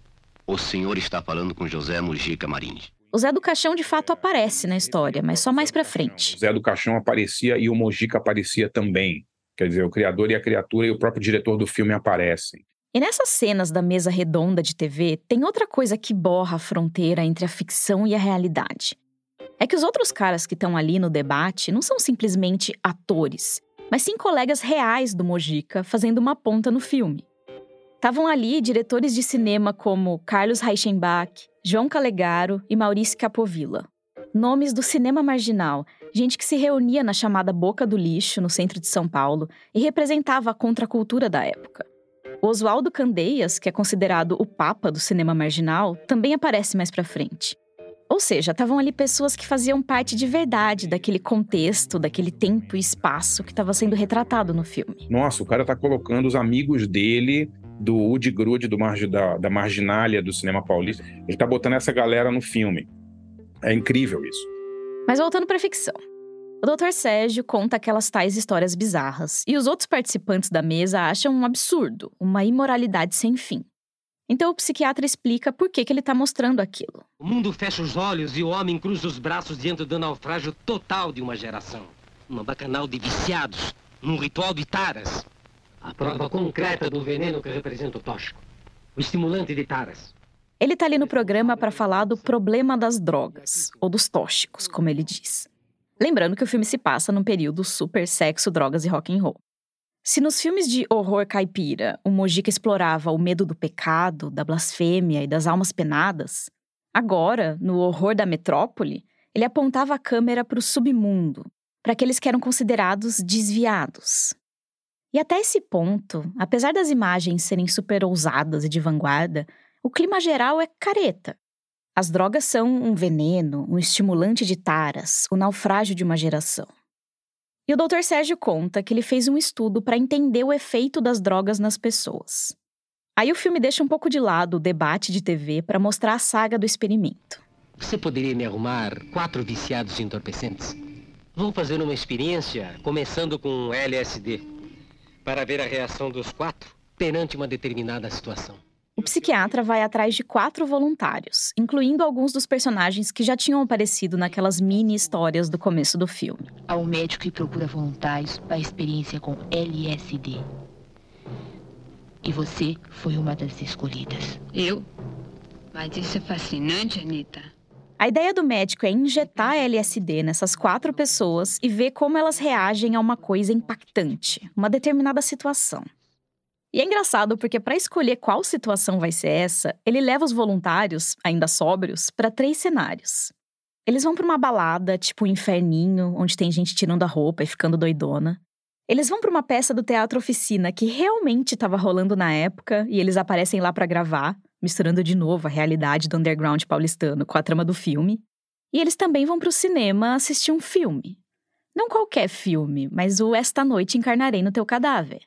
O senhor está falando com José Mojica Marins. O Zé do Caixão de fato aparece na história, mas só mais pra frente. O Zé do Caixão aparecia e o Mojica aparecia também. Quer dizer, o criador e a criatura e o próprio diretor do filme aparecem. E nessas cenas da mesa redonda de TV, tem outra coisa que borra a fronteira entre a ficção e a realidade. É que os outros caras que estão ali no debate não são simplesmente atores, mas sim colegas reais do Mojica fazendo uma ponta no filme. Estavam ali diretores de cinema como Carlos Reichenbach, João Calegaro e Maurício Capovilla. Nomes do cinema marginal gente que se reunia na chamada Boca do Lixo, no centro de São Paulo, e representava a contracultura da época. Oswaldo Candeias, que é considerado o papa do cinema marginal, também aparece mais pra frente. Ou seja, estavam ali pessoas que faziam parte de verdade daquele contexto, daquele tempo e espaço que estava sendo retratado no filme. Nossa, o cara tá colocando os amigos dele do Woody Grude, do da, da marginália do cinema paulista. Ele tá botando essa galera no filme. É incrível isso. Mas voltando pra ficção. O Dr. Sérgio conta aquelas tais histórias bizarras, e os outros participantes da mesa acham um absurdo, uma imoralidade sem fim. Então o psiquiatra explica por que, que ele está mostrando aquilo. O mundo fecha os olhos e o homem cruza os braços diante do naufrágio total de uma geração. Uma bacanal de viciados, num ritual de taras. A prova concreta do veneno que representa o tóxico. O estimulante de taras. Ele está ali no programa para falar do problema das drogas, ou dos tóxicos, como ele diz. Lembrando que o filme se passa num período super sexo, drogas e rock and roll. Se nos filmes de horror caipira o Mojica explorava o medo do pecado, da blasfêmia e das almas penadas, agora, no horror da metrópole, ele apontava a câmera para o submundo, para aqueles que eram considerados desviados. E até esse ponto, apesar das imagens serem super ousadas e de vanguarda, o clima geral é careta. As drogas são um veneno, um estimulante de taras, o naufrágio de uma geração. E o Dr. Sérgio conta que ele fez um estudo para entender o efeito das drogas nas pessoas. Aí o filme deixa um pouco de lado o debate de TV para mostrar a saga do experimento. Você poderia me arrumar quatro viciados entorpecentes? Vamos fazer uma experiência começando com LSD, para ver a reação dos quatro perante uma determinada situação. O psiquiatra vai atrás de quatro voluntários, incluindo alguns dos personagens que já tinham aparecido naquelas mini histórias do começo do filme. Há um médico que procura voluntários para a experiência com LSD. E você foi uma das escolhidas. Eu? Mas isso é fascinante, Anitta. A ideia do médico é injetar LSD nessas quatro pessoas e ver como elas reagem a uma coisa impactante, uma determinada situação. E é engraçado porque, para escolher qual situação vai ser essa, ele leva os voluntários, ainda sóbrios, para três cenários. Eles vão para uma balada, tipo um inferninho, onde tem gente tirando a roupa e ficando doidona. Eles vão para uma peça do Teatro Oficina que realmente estava rolando na época e eles aparecem lá para gravar, misturando de novo a realidade do underground paulistano com a trama do filme. E eles também vão para o cinema assistir um filme. Não qualquer filme, mas o Esta Noite Encarnarei no Teu Cadáver.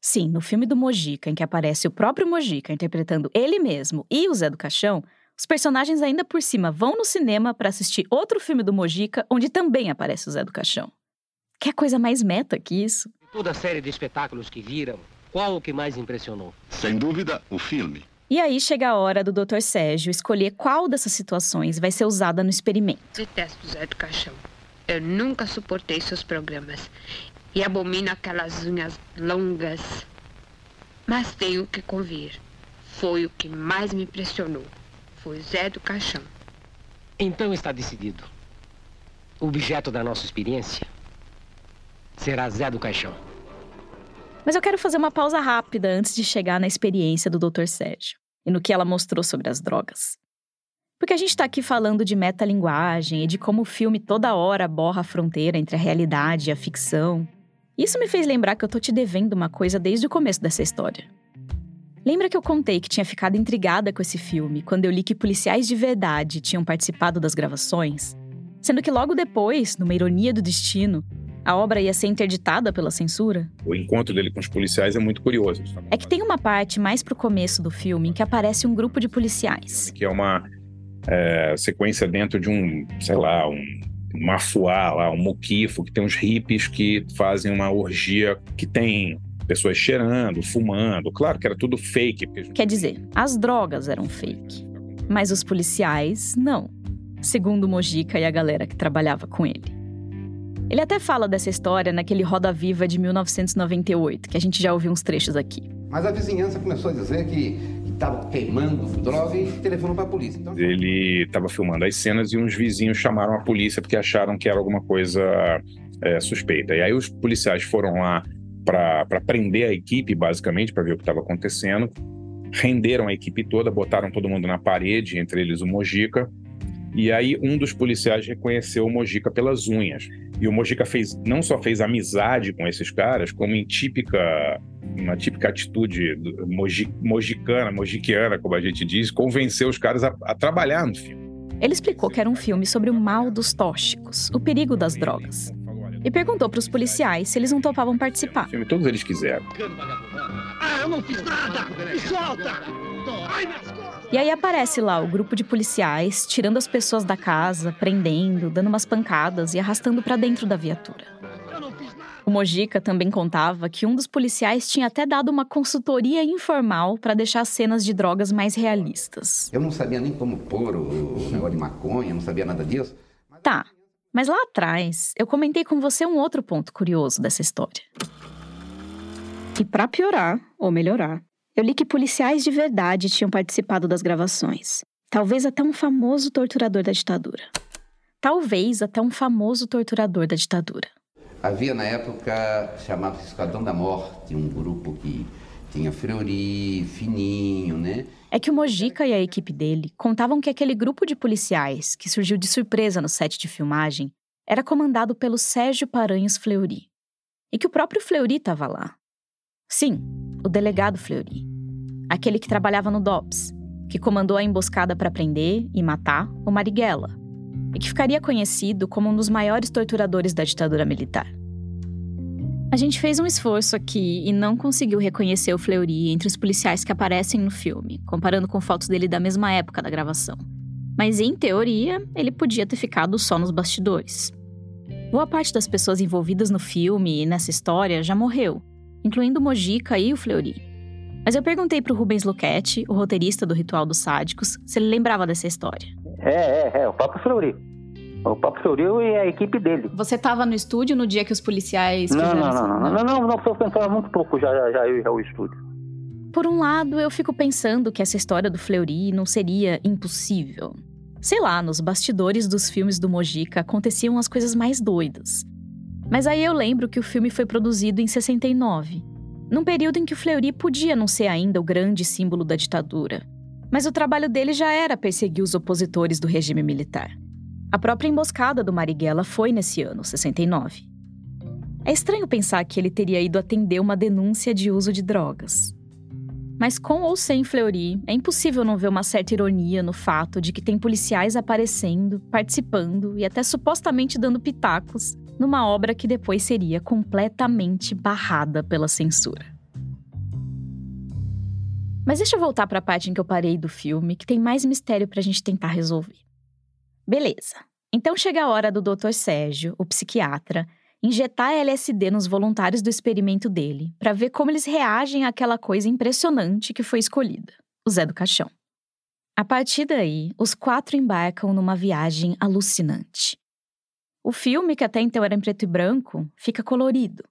Sim, no filme do Mojica, em que aparece o próprio Mojica interpretando ele mesmo e o Zé do Caixão, os personagens ainda por cima vão no cinema para assistir outro filme do Mojica, onde também aparece o Zé do Caixão. Quer coisa mais meta que isso? Toda a série de espetáculos que viram, qual o que mais impressionou? Sem dúvida, o filme. E aí chega a hora do Dr. Sérgio escolher qual dessas situações vai ser usada no experimento. Detesto o Zé do Caixão. Eu nunca suportei seus programas e abomino aquelas unhas longas. Mas tenho que convir. Foi o que mais me impressionou. Foi Zé do Caixão. Então está decidido. O objeto da nossa experiência será Zé do Caixão. Mas eu quero fazer uma pausa rápida antes de chegar na experiência do Dr. Sérgio e no que ela mostrou sobre as drogas. Porque a gente está aqui falando de metalinguagem e de como o filme toda hora borra a fronteira entre a realidade e a ficção, isso me fez lembrar que eu tô te devendo uma coisa desde o começo dessa história. Lembra que eu contei que tinha ficado intrigada com esse filme quando eu li que policiais de verdade tinham participado das gravações? Sendo que logo depois, numa ironia do destino, a obra ia ser interditada pela censura? O encontro dele com os policiais é muito curioso. É que tem uma parte mais pro começo do filme em que aparece um grupo de policiais. Que é uma é, sequência dentro de um, sei lá, um mafuá lá, um muquifo, que tem uns hippies que fazem uma orgia que tem pessoas cheirando, fumando. Claro que era tudo fake. Quer dizer, as drogas eram fake. Mas os policiais, não. Segundo Mojica e a galera que trabalhava com ele. Ele até fala dessa história naquele Roda Viva de 1998, que a gente já ouviu uns trechos aqui. Mas a vizinhança começou a dizer que estava queimando droga e telefonou para a polícia. Então... Ele estava filmando as cenas e uns vizinhos chamaram a polícia porque acharam que era alguma coisa é, suspeita. E aí os policiais foram lá para prender a equipe, basicamente, para ver o que estava acontecendo. Renderam a equipe toda, botaram todo mundo na parede, entre eles o Mojica. E aí um dos policiais reconheceu o Mojica pelas unhas. E o Mojica fez, não só fez amizade com esses caras, como em típica uma típica atitude moji, mojicana, mojiquiana, como a gente diz, convencer os caras a, a trabalhar no filme. Ele explicou que era um filme sobre o mal dos tóxicos, o perigo das drogas. E perguntou para os policiais se eles não topavam participar. Filme, todos eles quiseram. Ah, eu não fiz nada! Me solta! Ai, E aí aparece lá o grupo de policiais tirando as pessoas da casa, prendendo, dando umas pancadas e arrastando para dentro da viatura. O Mojica também contava que um dos policiais tinha até dado uma consultoria informal para deixar as cenas de drogas mais realistas. Eu não sabia nem como pôr o negócio de maconha, não sabia nada disso. Tá, mas lá atrás eu comentei com você um outro ponto curioso dessa história. E para piorar, ou melhorar, eu li que policiais de verdade tinham participado das gravações. Talvez até um famoso torturador da ditadura. Talvez até um famoso torturador da ditadura. Havia na época, chamava-se Esquadrão da Morte, um grupo que tinha Fleury, Fininho, né? É que o Mojica e a equipe dele contavam que aquele grupo de policiais, que surgiu de surpresa no set de filmagem, era comandado pelo Sérgio Paranhos Fleury. E que o próprio Fleury estava lá. Sim, o delegado Fleury. Aquele que trabalhava no DOPS, que comandou a emboscada para prender e matar o Marighella, e que ficaria conhecido como um dos maiores torturadores da ditadura militar. A gente fez um esforço aqui e não conseguiu reconhecer o Fleury entre os policiais que aparecem no filme, comparando com fotos dele da mesma época da gravação. Mas em teoria, ele podia ter ficado só nos bastidores. Boa parte das pessoas envolvidas no filme e nessa história já morreu, incluindo o Mojica e o Fleury. Mas eu perguntei pro Rubens Luquete, o roteirista do Ritual dos Sádicos, se ele lembrava dessa história. É, é, é, o próprio Fleury. O próprio Fleury e a equipe dele. Você estava no estúdio no dia que os policiais não, fizeram não, não, não, não, não, não, foi foi muito pouco já, já, já eu e o estúdio. Por um lado, eu fico pensando que essa história do Fleury não seria impossível. Sei lá, nos bastidores dos filmes do Mojica aconteciam as coisas mais doidas. Mas aí eu lembro que o filme foi produzido em 69, num período em que o Fleury podia não ser ainda o grande símbolo da ditadura. Mas o trabalho dele já era perseguir os opositores do regime militar. A própria emboscada do Marighella foi nesse ano, 69. É estranho pensar que ele teria ido atender uma denúncia de uso de drogas. Mas com ou sem Fleury, é impossível não ver uma certa ironia no fato de que tem policiais aparecendo, participando e até supostamente dando pitacos numa obra que depois seria completamente barrada pela censura. Mas deixa eu voltar para a parte em que eu parei do filme, que tem mais mistério para a gente tentar resolver. Beleza. Então chega a hora do Dr. Sérgio, o psiquiatra, injetar LSD nos voluntários do experimento dele para ver como eles reagem àquela coisa impressionante que foi escolhida, o Zé do Caixão. A partir daí, os quatro embarcam numa viagem alucinante. O filme, que até então era em preto e branco, fica colorido.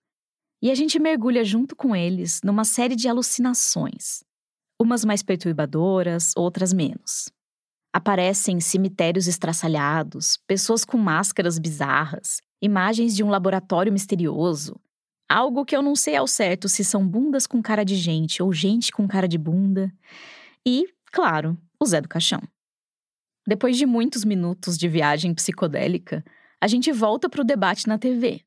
E a gente mergulha junto com eles numa série de alucinações. Umas mais perturbadoras, outras menos. Aparecem cemitérios estraçalhados, pessoas com máscaras bizarras, imagens de um laboratório misterioso. Algo que eu não sei ao certo se são bundas com cara de gente ou gente com cara de bunda. E, claro, o Zé do Caixão. Depois de muitos minutos de viagem psicodélica, a gente volta para o debate na TV.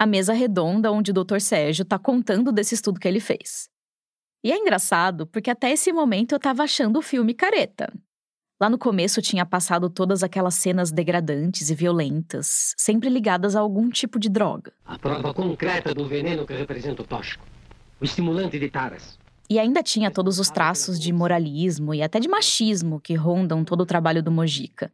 A mesa redonda onde o Dr. Sérgio está contando desse estudo que ele fez. E é engraçado porque até esse momento eu estava achando o filme careta. Lá no começo tinha passado todas aquelas cenas degradantes e violentas, sempre ligadas a algum tipo de droga. A prova concreta do veneno que representa o tóxico. O estimulante de taras. E ainda tinha todos os traços de moralismo e até de machismo que rondam todo o trabalho do Mojica.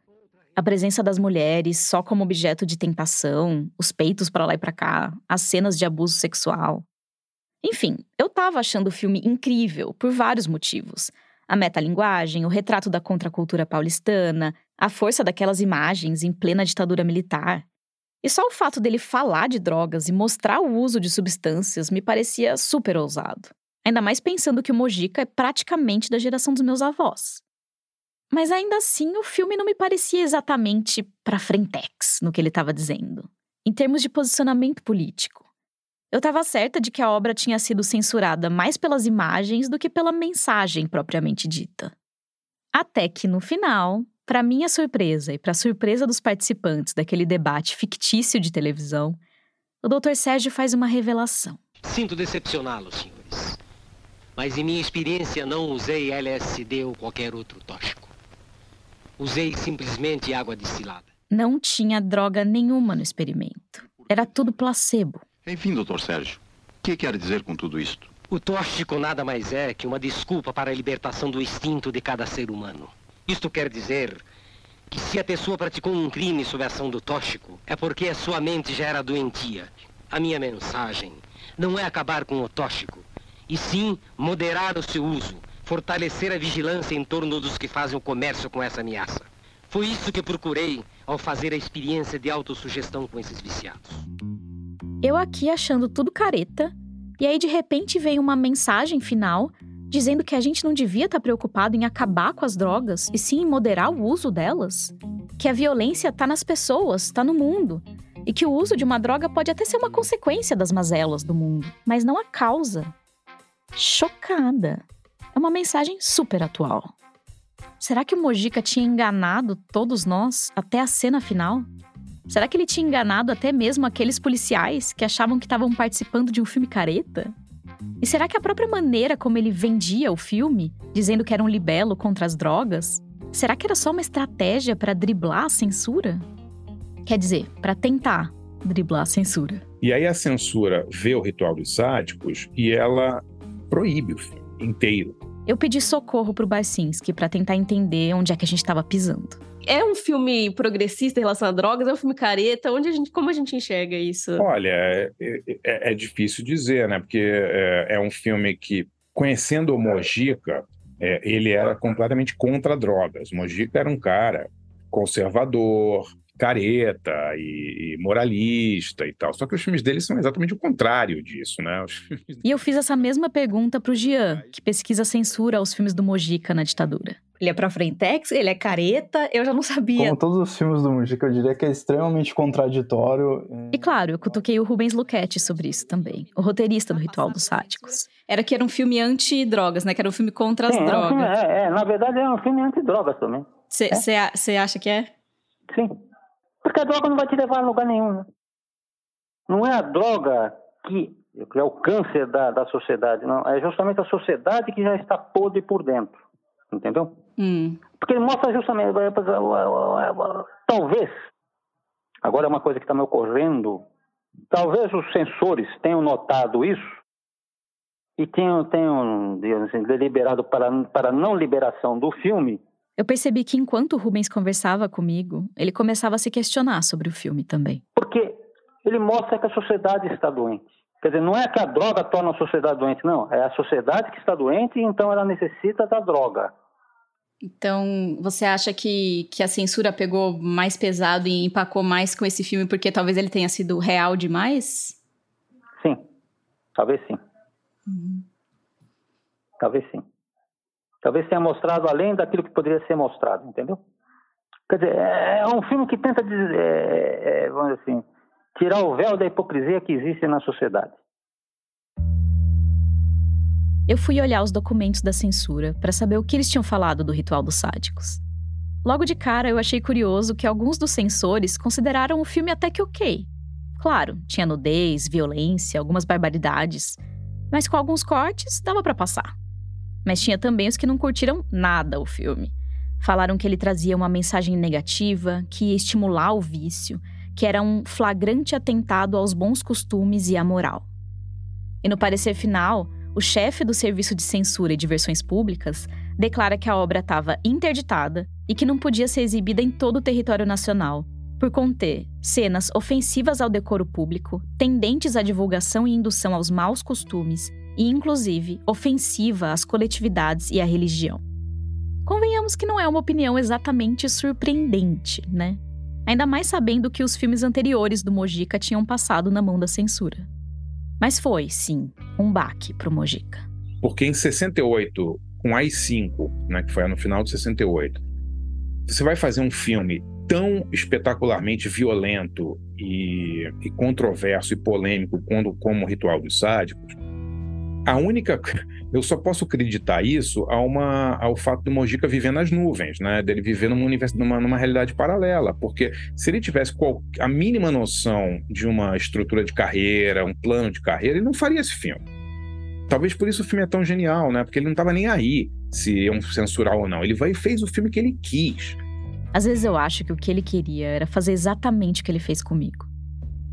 A presença das mulheres só como objeto de tentação, os peitos para lá e para cá, as cenas de abuso sexual. Enfim, eu tava achando o filme incrível por vários motivos a metalinguagem, o retrato da contracultura paulistana, a força daquelas imagens em plena ditadura militar. E só o fato dele falar de drogas e mostrar o uso de substâncias me parecia super ousado. Ainda mais pensando que o Mojica é praticamente da geração dos meus avós. Mas ainda assim, o filme não me parecia exatamente pra frentex no que ele estava dizendo, em termos de posicionamento político. Eu estava certa de que a obra tinha sido censurada mais pelas imagens do que pela mensagem propriamente dita. Até que no final, para minha surpresa e para surpresa dos participantes daquele debate fictício de televisão, o Dr. Sérgio faz uma revelação. Sinto decepcioná-los, senhores. Mas em minha experiência não usei LSD ou qualquer outro tóxico. Usei simplesmente água destilada. Não tinha droga nenhuma no experimento. Era tudo placebo. Enfim, doutor Sérgio, o que quer dizer com tudo isto? O tóxico nada mais é que uma desculpa para a libertação do instinto de cada ser humano. Isto quer dizer que se a pessoa praticou um crime sob a ação do tóxico, é porque a sua mente já era doentia. A minha mensagem não é acabar com o tóxico, e sim moderar o seu uso, fortalecer a vigilância em torno dos que fazem o comércio com essa ameaça. Foi isso que procurei ao fazer a experiência de autossugestão com esses viciados. Eu aqui achando tudo careta, e aí de repente vem uma mensagem final dizendo que a gente não devia estar preocupado em acabar com as drogas e sim em moderar o uso delas, que a violência está nas pessoas, está no mundo, e que o uso de uma droga pode até ser uma consequência das mazelas do mundo, mas não a causa. Chocada. É uma mensagem super atual. Será que o Mojica tinha enganado todos nós até a cena final? Será que ele tinha enganado até mesmo aqueles policiais que achavam que estavam participando de um filme careta? E será que a própria maneira como ele vendia o filme, dizendo que era um libelo contra as drogas, será que era só uma estratégia para driblar a censura? Quer dizer, para tentar driblar a censura. E aí a censura vê o ritual dos sádicos e ela proíbe o filme inteiro. Eu pedi socorro pro Barcinski para tentar entender onde é que a gente estava pisando. É um filme progressista em relação a drogas? É um filme careta? Onde a gente, como a gente enxerga isso? Olha, é, é, é difícil dizer, né? Porque é, é, um filme que, conhecendo o Mojica, é, ele era completamente contra drogas. Mojica era um cara conservador, careta e, e, moralista e tal. Só que os filmes dele são exatamente o contrário disso, né? E eu fiz essa mesma pergunta pro Jean, que pesquisa censura aos filmes do Mojica na ditadura. Ele é pra frentex, ele é careta, eu já não sabia. Como todos os filmes do Mujica, eu diria que é extremamente contraditório. E claro, eu cutuquei o Rubens Luchetti sobre isso também, o roteirista do Ritual dos Sádicos. Era que era um filme anti-drogas, né? Que era um filme contra as Sim, drogas. É, um filme, é, é, na verdade é um filme anti-drogas também. Você acha que é? Sim. Porque a droga não vai te levar a lugar nenhum. Né? Não é a droga que, que é o câncer da, da sociedade, não. É justamente a sociedade que já está podre por dentro. Entendeu? Hum. Porque ele mostra justamente. Talvez. Agora é uma coisa que está me ocorrendo. Talvez os sensores tenham notado isso e tenham, tenham assim, deliberado para, para não liberação do filme. Eu percebi que enquanto o Rubens conversava comigo, ele começava a se questionar sobre o filme também. Porque ele mostra que a sociedade está doente. Quer dizer, não é que a droga torna a sociedade doente, não. É a sociedade que está doente e então ela necessita da droga. Então, você acha que, que a censura pegou mais pesado e empacou mais com esse filme porque talvez ele tenha sido real demais? Sim, talvez sim. Uhum. Talvez sim. Talvez tenha mostrado além daquilo que poderia ser mostrado, entendeu? Quer dizer, é um filme que tenta, dizer, é, é, vamos dizer assim, tirar o véu da hipocrisia que existe na sociedade. Eu fui olhar os documentos da censura para saber o que eles tinham falado do ritual dos sádicos. Logo de cara, eu achei curioso que alguns dos censores consideraram o filme até que ok. Claro, tinha nudez, violência, algumas barbaridades, mas com alguns cortes dava para passar. Mas tinha também os que não curtiram nada o filme. Falaram que ele trazia uma mensagem negativa, que ia estimular o vício, que era um flagrante atentado aos bons costumes e à moral. E no parecer final, o chefe do Serviço de Censura e Diversões Públicas declara que a obra estava interditada e que não podia ser exibida em todo o território nacional, por conter cenas ofensivas ao decoro público, tendentes à divulgação e indução aos maus costumes e, inclusive, ofensiva às coletividades e à religião. Convenhamos que não é uma opinião exatamente surpreendente, né? Ainda mais sabendo que os filmes anteriores do Mojica tinham passado na mão da censura. Mas foi, sim, um baque pro Mojica. Porque em 68, com AI-5, né, que foi no final de 68, você vai fazer um filme tão espetacularmente violento e, e controverso e polêmico como, como o Ritual dos Sádicos, a única. Eu só posso acreditar isso a uma, ao fato do Mojica viver nas nuvens, né? Dele viver numa, univers, numa, numa realidade paralela. Porque se ele tivesse qual, a mínima noção de uma estrutura de carreira, um plano de carreira, ele não faria esse filme. Talvez por isso o filme é tão genial, né? Porque ele não estava nem aí se iam censurar ou não. Ele vai e fez o filme que ele quis. Às vezes eu acho que o que ele queria era fazer exatamente o que ele fez comigo.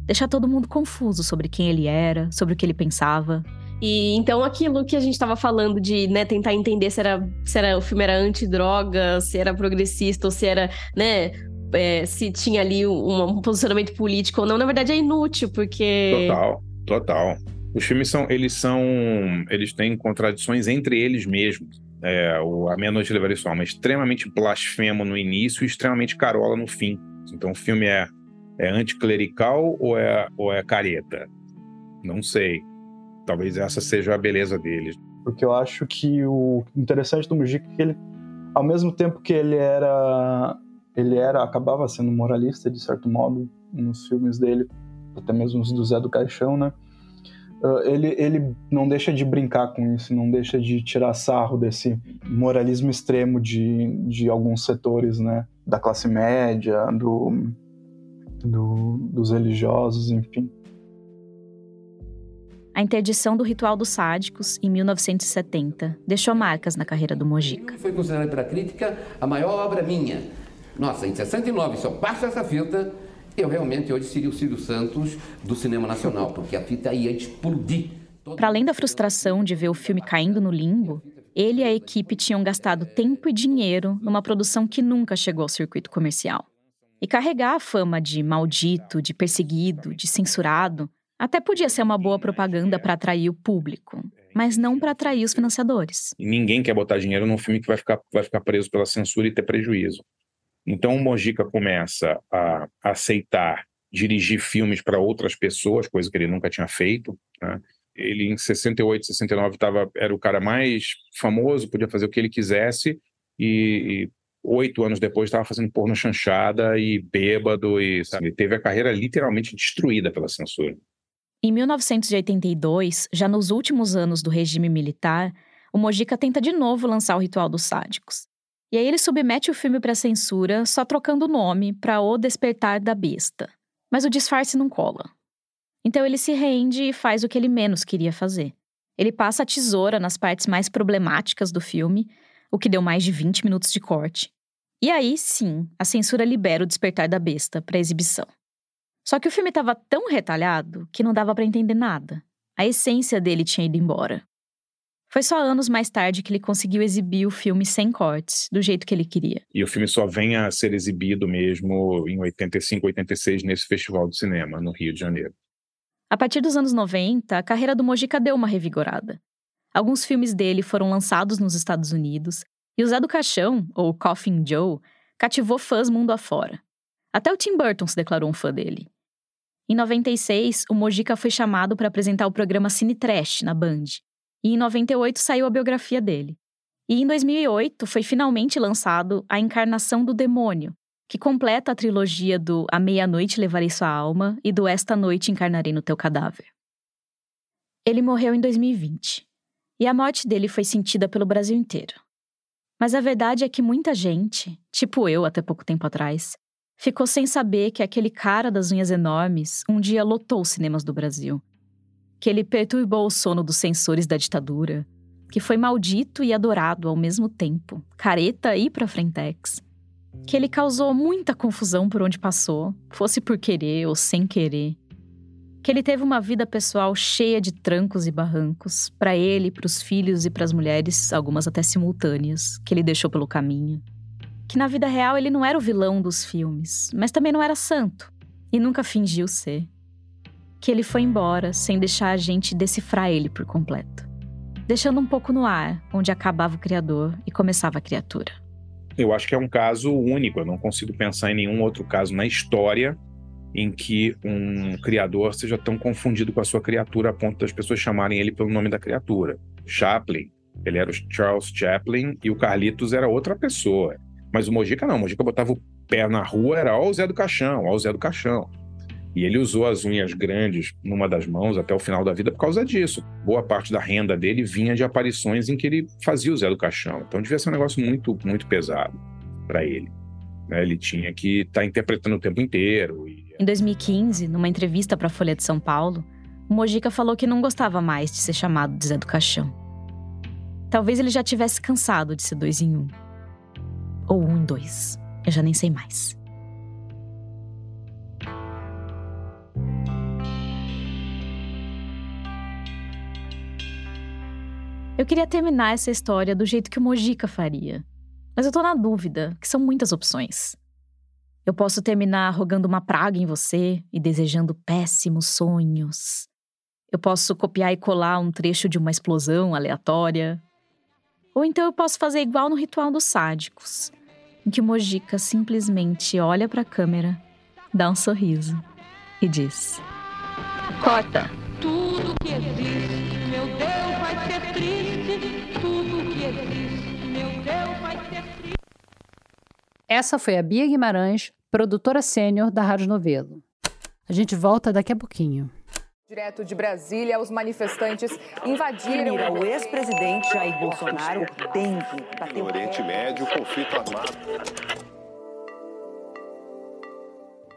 Deixar todo mundo confuso sobre quem ele era, sobre o que ele pensava. E então aquilo que a gente estava falando de, né, tentar entender se era, se era o filme era anti-droga, se era progressista ou se era, né, é, se tinha ali um, um, posicionamento político ou não, na verdade é inútil, porque Total, total. Os filmes são, eles são, eles têm contradições entre eles mesmos. É, o A Meia-Noite Levaria Sua Alma é extremamente blasfemo no início e extremamente carola no fim. Então o filme é, é anticlerical ou é, ou é careta? Não sei. Talvez essa seja a beleza dele. Porque eu acho que o interessante do Mujica é que ele, ao mesmo tempo que ele era, ele era, acabava sendo moralista de certo modo nos filmes dele, até mesmo os do Zé do Caixão, né? Uh, ele, ele não deixa de brincar com isso, não deixa de tirar sarro desse moralismo extremo de, de alguns setores, né? Da classe média, do, do, dos religiosos, enfim. A interdição do ritual dos sádicos, em 1970, deixou marcas na carreira do Mojica. Foi considerada pela crítica a maior obra minha. Nossa, em 69, se eu passo essa fita, eu realmente hoje seria o Círio Santos do cinema nacional, porque a fita ia explodir. Para além da frustração de ver o filme caindo no limbo, ele e a equipe tinham gastado tempo e dinheiro numa produção que nunca chegou ao circuito comercial. E carregar a fama de maldito, de perseguido, de censurado até podia ser uma boa propaganda para atrair o público, mas não para atrair os financiadores. Ninguém quer botar dinheiro num filme que vai ficar, vai ficar preso pela censura e ter prejuízo. Então o Mojica começa a aceitar dirigir filmes para outras pessoas, coisa que ele nunca tinha feito. Né? Ele, em 68, 69, tava, era o cara mais famoso, podia fazer o que ele quisesse, e, e oito anos depois estava fazendo porno chanchada e bêbado, e sabe, teve a carreira literalmente destruída pela censura. Em 1982, já nos últimos anos do regime militar, o Mojica tenta de novo lançar o Ritual dos Sádicos. E aí ele submete o filme para censura, só trocando o nome para O Despertar da Besta. Mas o disfarce não cola. Então ele se rende e faz o que ele menos queria fazer. Ele passa a tesoura nas partes mais problemáticas do filme, o que deu mais de 20 minutos de corte. E aí, sim, a censura libera o Despertar da Besta para exibição. Só que o filme estava tão retalhado que não dava para entender nada. A essência dele tinha ido embora. Foi só anos mais tarde que ele conseguiu exibir o filme sem cortes, do jeito que ele queria. E o filme só vem a ser exibido mesmo em 85, 86 nesse festival de cinema no Rio de Janeiro. A partir dos anos 90, a carreira do Mojica deu uma revigorada. Alguns filmes dele foram lançados nos Estados Unidos e o Zé do Caixão, ou Coffin Joe, cativou fãs mundo afora. Até o Tim Burton se declarou um fã dele. Em 96, o Mojica foi chamado para apresentar o programa Cine Trash na Band. E em 98 saiu a biografia dele. E em 2008 foi finalmente lançado A Encarnação do Demônio, que completa a trilogia do A Meia-Noite Levarei Sua Alma e do Esta Noite Encarnarei no Teu Cadáver. Ele morreu em 2020. E a morte dele foi sentida pelo Brasil inteiro. Mas a verdade é que muita gente, tipo eu até pouco tempo atrás, ficou sem saber que aquele cara das unhas enormes um dia lotou os cinemas do Brasil. Que ele perturbou o sono dos censores da ditadura, que foi maldito e adorado ao mesmo tempo, careta e pra frentex. Que ele causou muita confusão por onde passou, fosse por querer ou sem querer. Que ele teve uma vida pessoal cheia de trancos e barrancos, para ele, para os filhos e para as mulheres, algumas até simultâneas, que ele deixou pelo caminho que na vida real ele não era o vilão dos filmes, mas também não era santo e nunca fingiu ser. Que ele foi embora sem deixar a gente decifrar ele por completo, deixando um pouco no ar onde acabava o criador e começava a criatura. Eu acho que é um caso único, eu não consigo pensar em nenhum outro caso na história em que um criador seja tão confundido com a sua criatura a ponto das pessoas chamarem ele pelo nome da criatura. Chaplin, ele era o Charles Chaplin e o Carlitos era outra pessoa. Mas o Mojica não, o Mojica botava o pé na rua, era ó o Zé do Caixão, ó o Zé do Caixão. E ele usou as unhas grandes numa das mãos até o final da vida por causa disso. Boa parte da renda dele vinha de aparições em que ele fazia o Zé do Caixão. Então devia ser um negócio muito, muito pesado para ele. Né? Ele tinha que estar tá interpretando o tempo inteiro. Em 2015, numa entrevista para a Folha de São Paulo, o Mojica falou que não gostava mais de ser chamado de Zé do Caixão. Talvez ele já tivesse cansado de ser dois em um. Ou um em dois. Eu já nem sei mais. Eu queria terminar essa história do jeito que o Mojica faria. Mas eu tô na dúvida, que são muitas opções. Eu posso terminar rogando uma praga em você e desejando péssimos sonhos. Eu posso copiar e colar um trecho de uma explosão aleatória. Ou então eu posso fazer igual no ritual dos sádicos, em que o Mojica simplesmente olha para a câmera, dá um sorriso e diz: Corta! Tudo que existe, meu Deus, vai ser triste. Tudo que existe, meu Deus, vai ser triste. Essa foi a Bia Guimarães, produtora sênior da Rádio Novelo. A gente volta daqui a pouquinho. Direto de Brasília, os manifestantes invadiram. o ex-presidente Jair Bolsonaro tem que bater No Oriente Médio, conflito armado.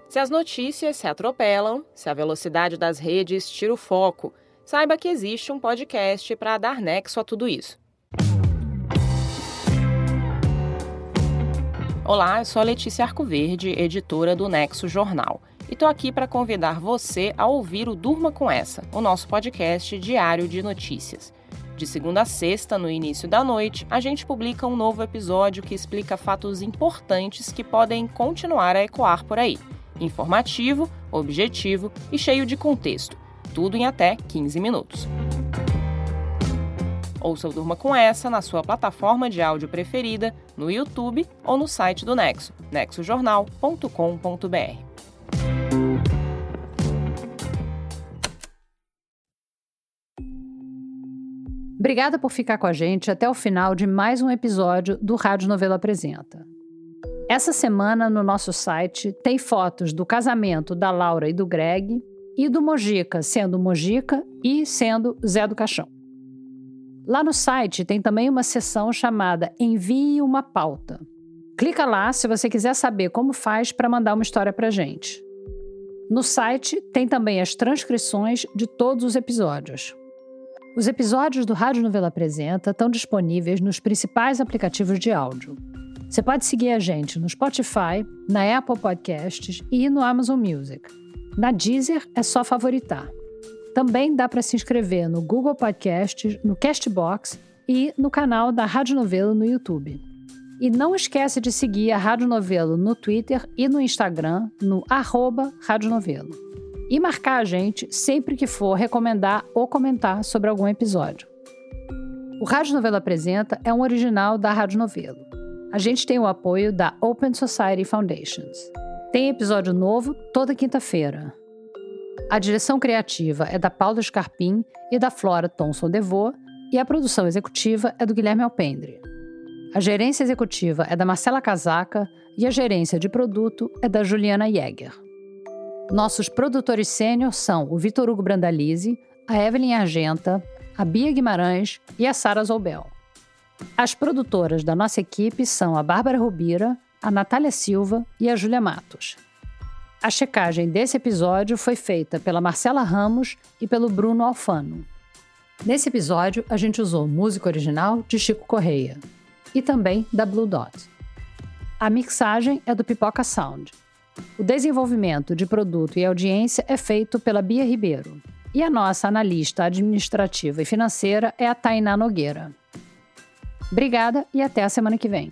Se as notícias se atropelam, se a velocidade das redes tira o foco, saiba que existe um podcast para dar nexo a tudo isso. Olá, eu sou a Letícia Arcoverde, editora do Nexo Jornal, e tô aqui para convidar você a ouvir o Durma com Essa, o nosso podcast diário de notícias. De segunda a sexta, no início da noite, a gente publica um novo episódio que explica fatos importantes que podem continuar a ecoar por aí. Informativo, objetivo e cheio de contexto. Tudo em até 15 minutos. Ouça o Durma com Essa na sua plataforma de áudio preferida, no YouTube ou no site do Nexo, nexojornal.com.br. Obrigada por ficar com a gente até o final de mais um episódio do Rádio Novela Apresenta. Essa semana no nosso site tem fotos do casamento da Laura e do Greg e do Mojica sendo Mojica e sendo Zé do Caixão. Lá no site tem também uma seção chamada Envie uma pauta. Clica lá se você quiser saber como faz para mandar uma história para gente. No site tem também as transcrições de todos os episódios. Os episódios do Rádio Novela Apresenta estão disponíveis nos principais aplicativos de áudio. Você pode seguir a gente no Spotify, na Apple Podcasts e no Amazon Music. Na Deezer é só favoritar. Também dá para se inscrever no Google Podcasts, no Castbox e no canal da Rádio Novelo no YouTube. E não esquece de seguir a Rádio Novelo no Twitter e no Instagram, no arroba Rádio Novelo. E marcar a gente sempre que for recomendar ou comentar sobre algum episódio. O Rádio Novelo Apresenta é um original da Rádio Novelo. A gente tem o apoio da Open Society Foundations. Tem episódio novo toda quinta-feira. A direção criativa é da Paula Scarpim e da Flora Thomson Devô, e a produção executiva é do Guilherme Alpendre. A gerência executiva é da Marcela Casaca e a gerência de produto é da Juliana Jäger. Nossos produtores sênior são o Vitor Hugo Brandalize, a Evelyn Argenta, a Bia Guimarães e a Sara Zoubel. As produtoras da nossa equipe são a Bárbara Rubira, a Natália Silva e a Júlia Matos. A checagem desse episódio foi feita pela Marcela Ramos e pelo Bruno Alfano. Nesse episódio, a gente usou música original de Chico Correia e também da Blue Dot. A mixagem é do Pipoca Sound. O desenvolvimento de produto e audiência é feito pela Bia Ribeiro. E a nossa analista administrativa e financeira é a Tainá Nogueira. Obrigada e até a semana que vem.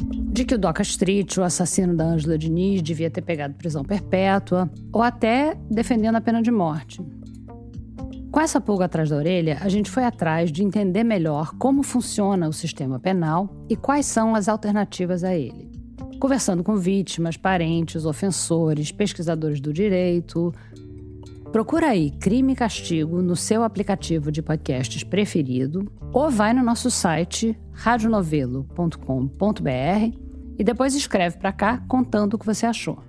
de que o Doca Street, o assassino da Ângela Diniz, devia ter pegado prisão perpétua, ou até defendendo a pena de morte. com essa pulga atrás da orelha, a gente foi atrás de entender melhor como funciona o sistema penal e quais são as alternativas a ele. Conversando com vítimas, parentes, ofensores, pesquisadores do direito. Procura aí Crime e Castigo no seu aplicativo de podcasts preferido ou vai no nosso site radionovelo.com.br e depois escreve para cá contando o que você achou.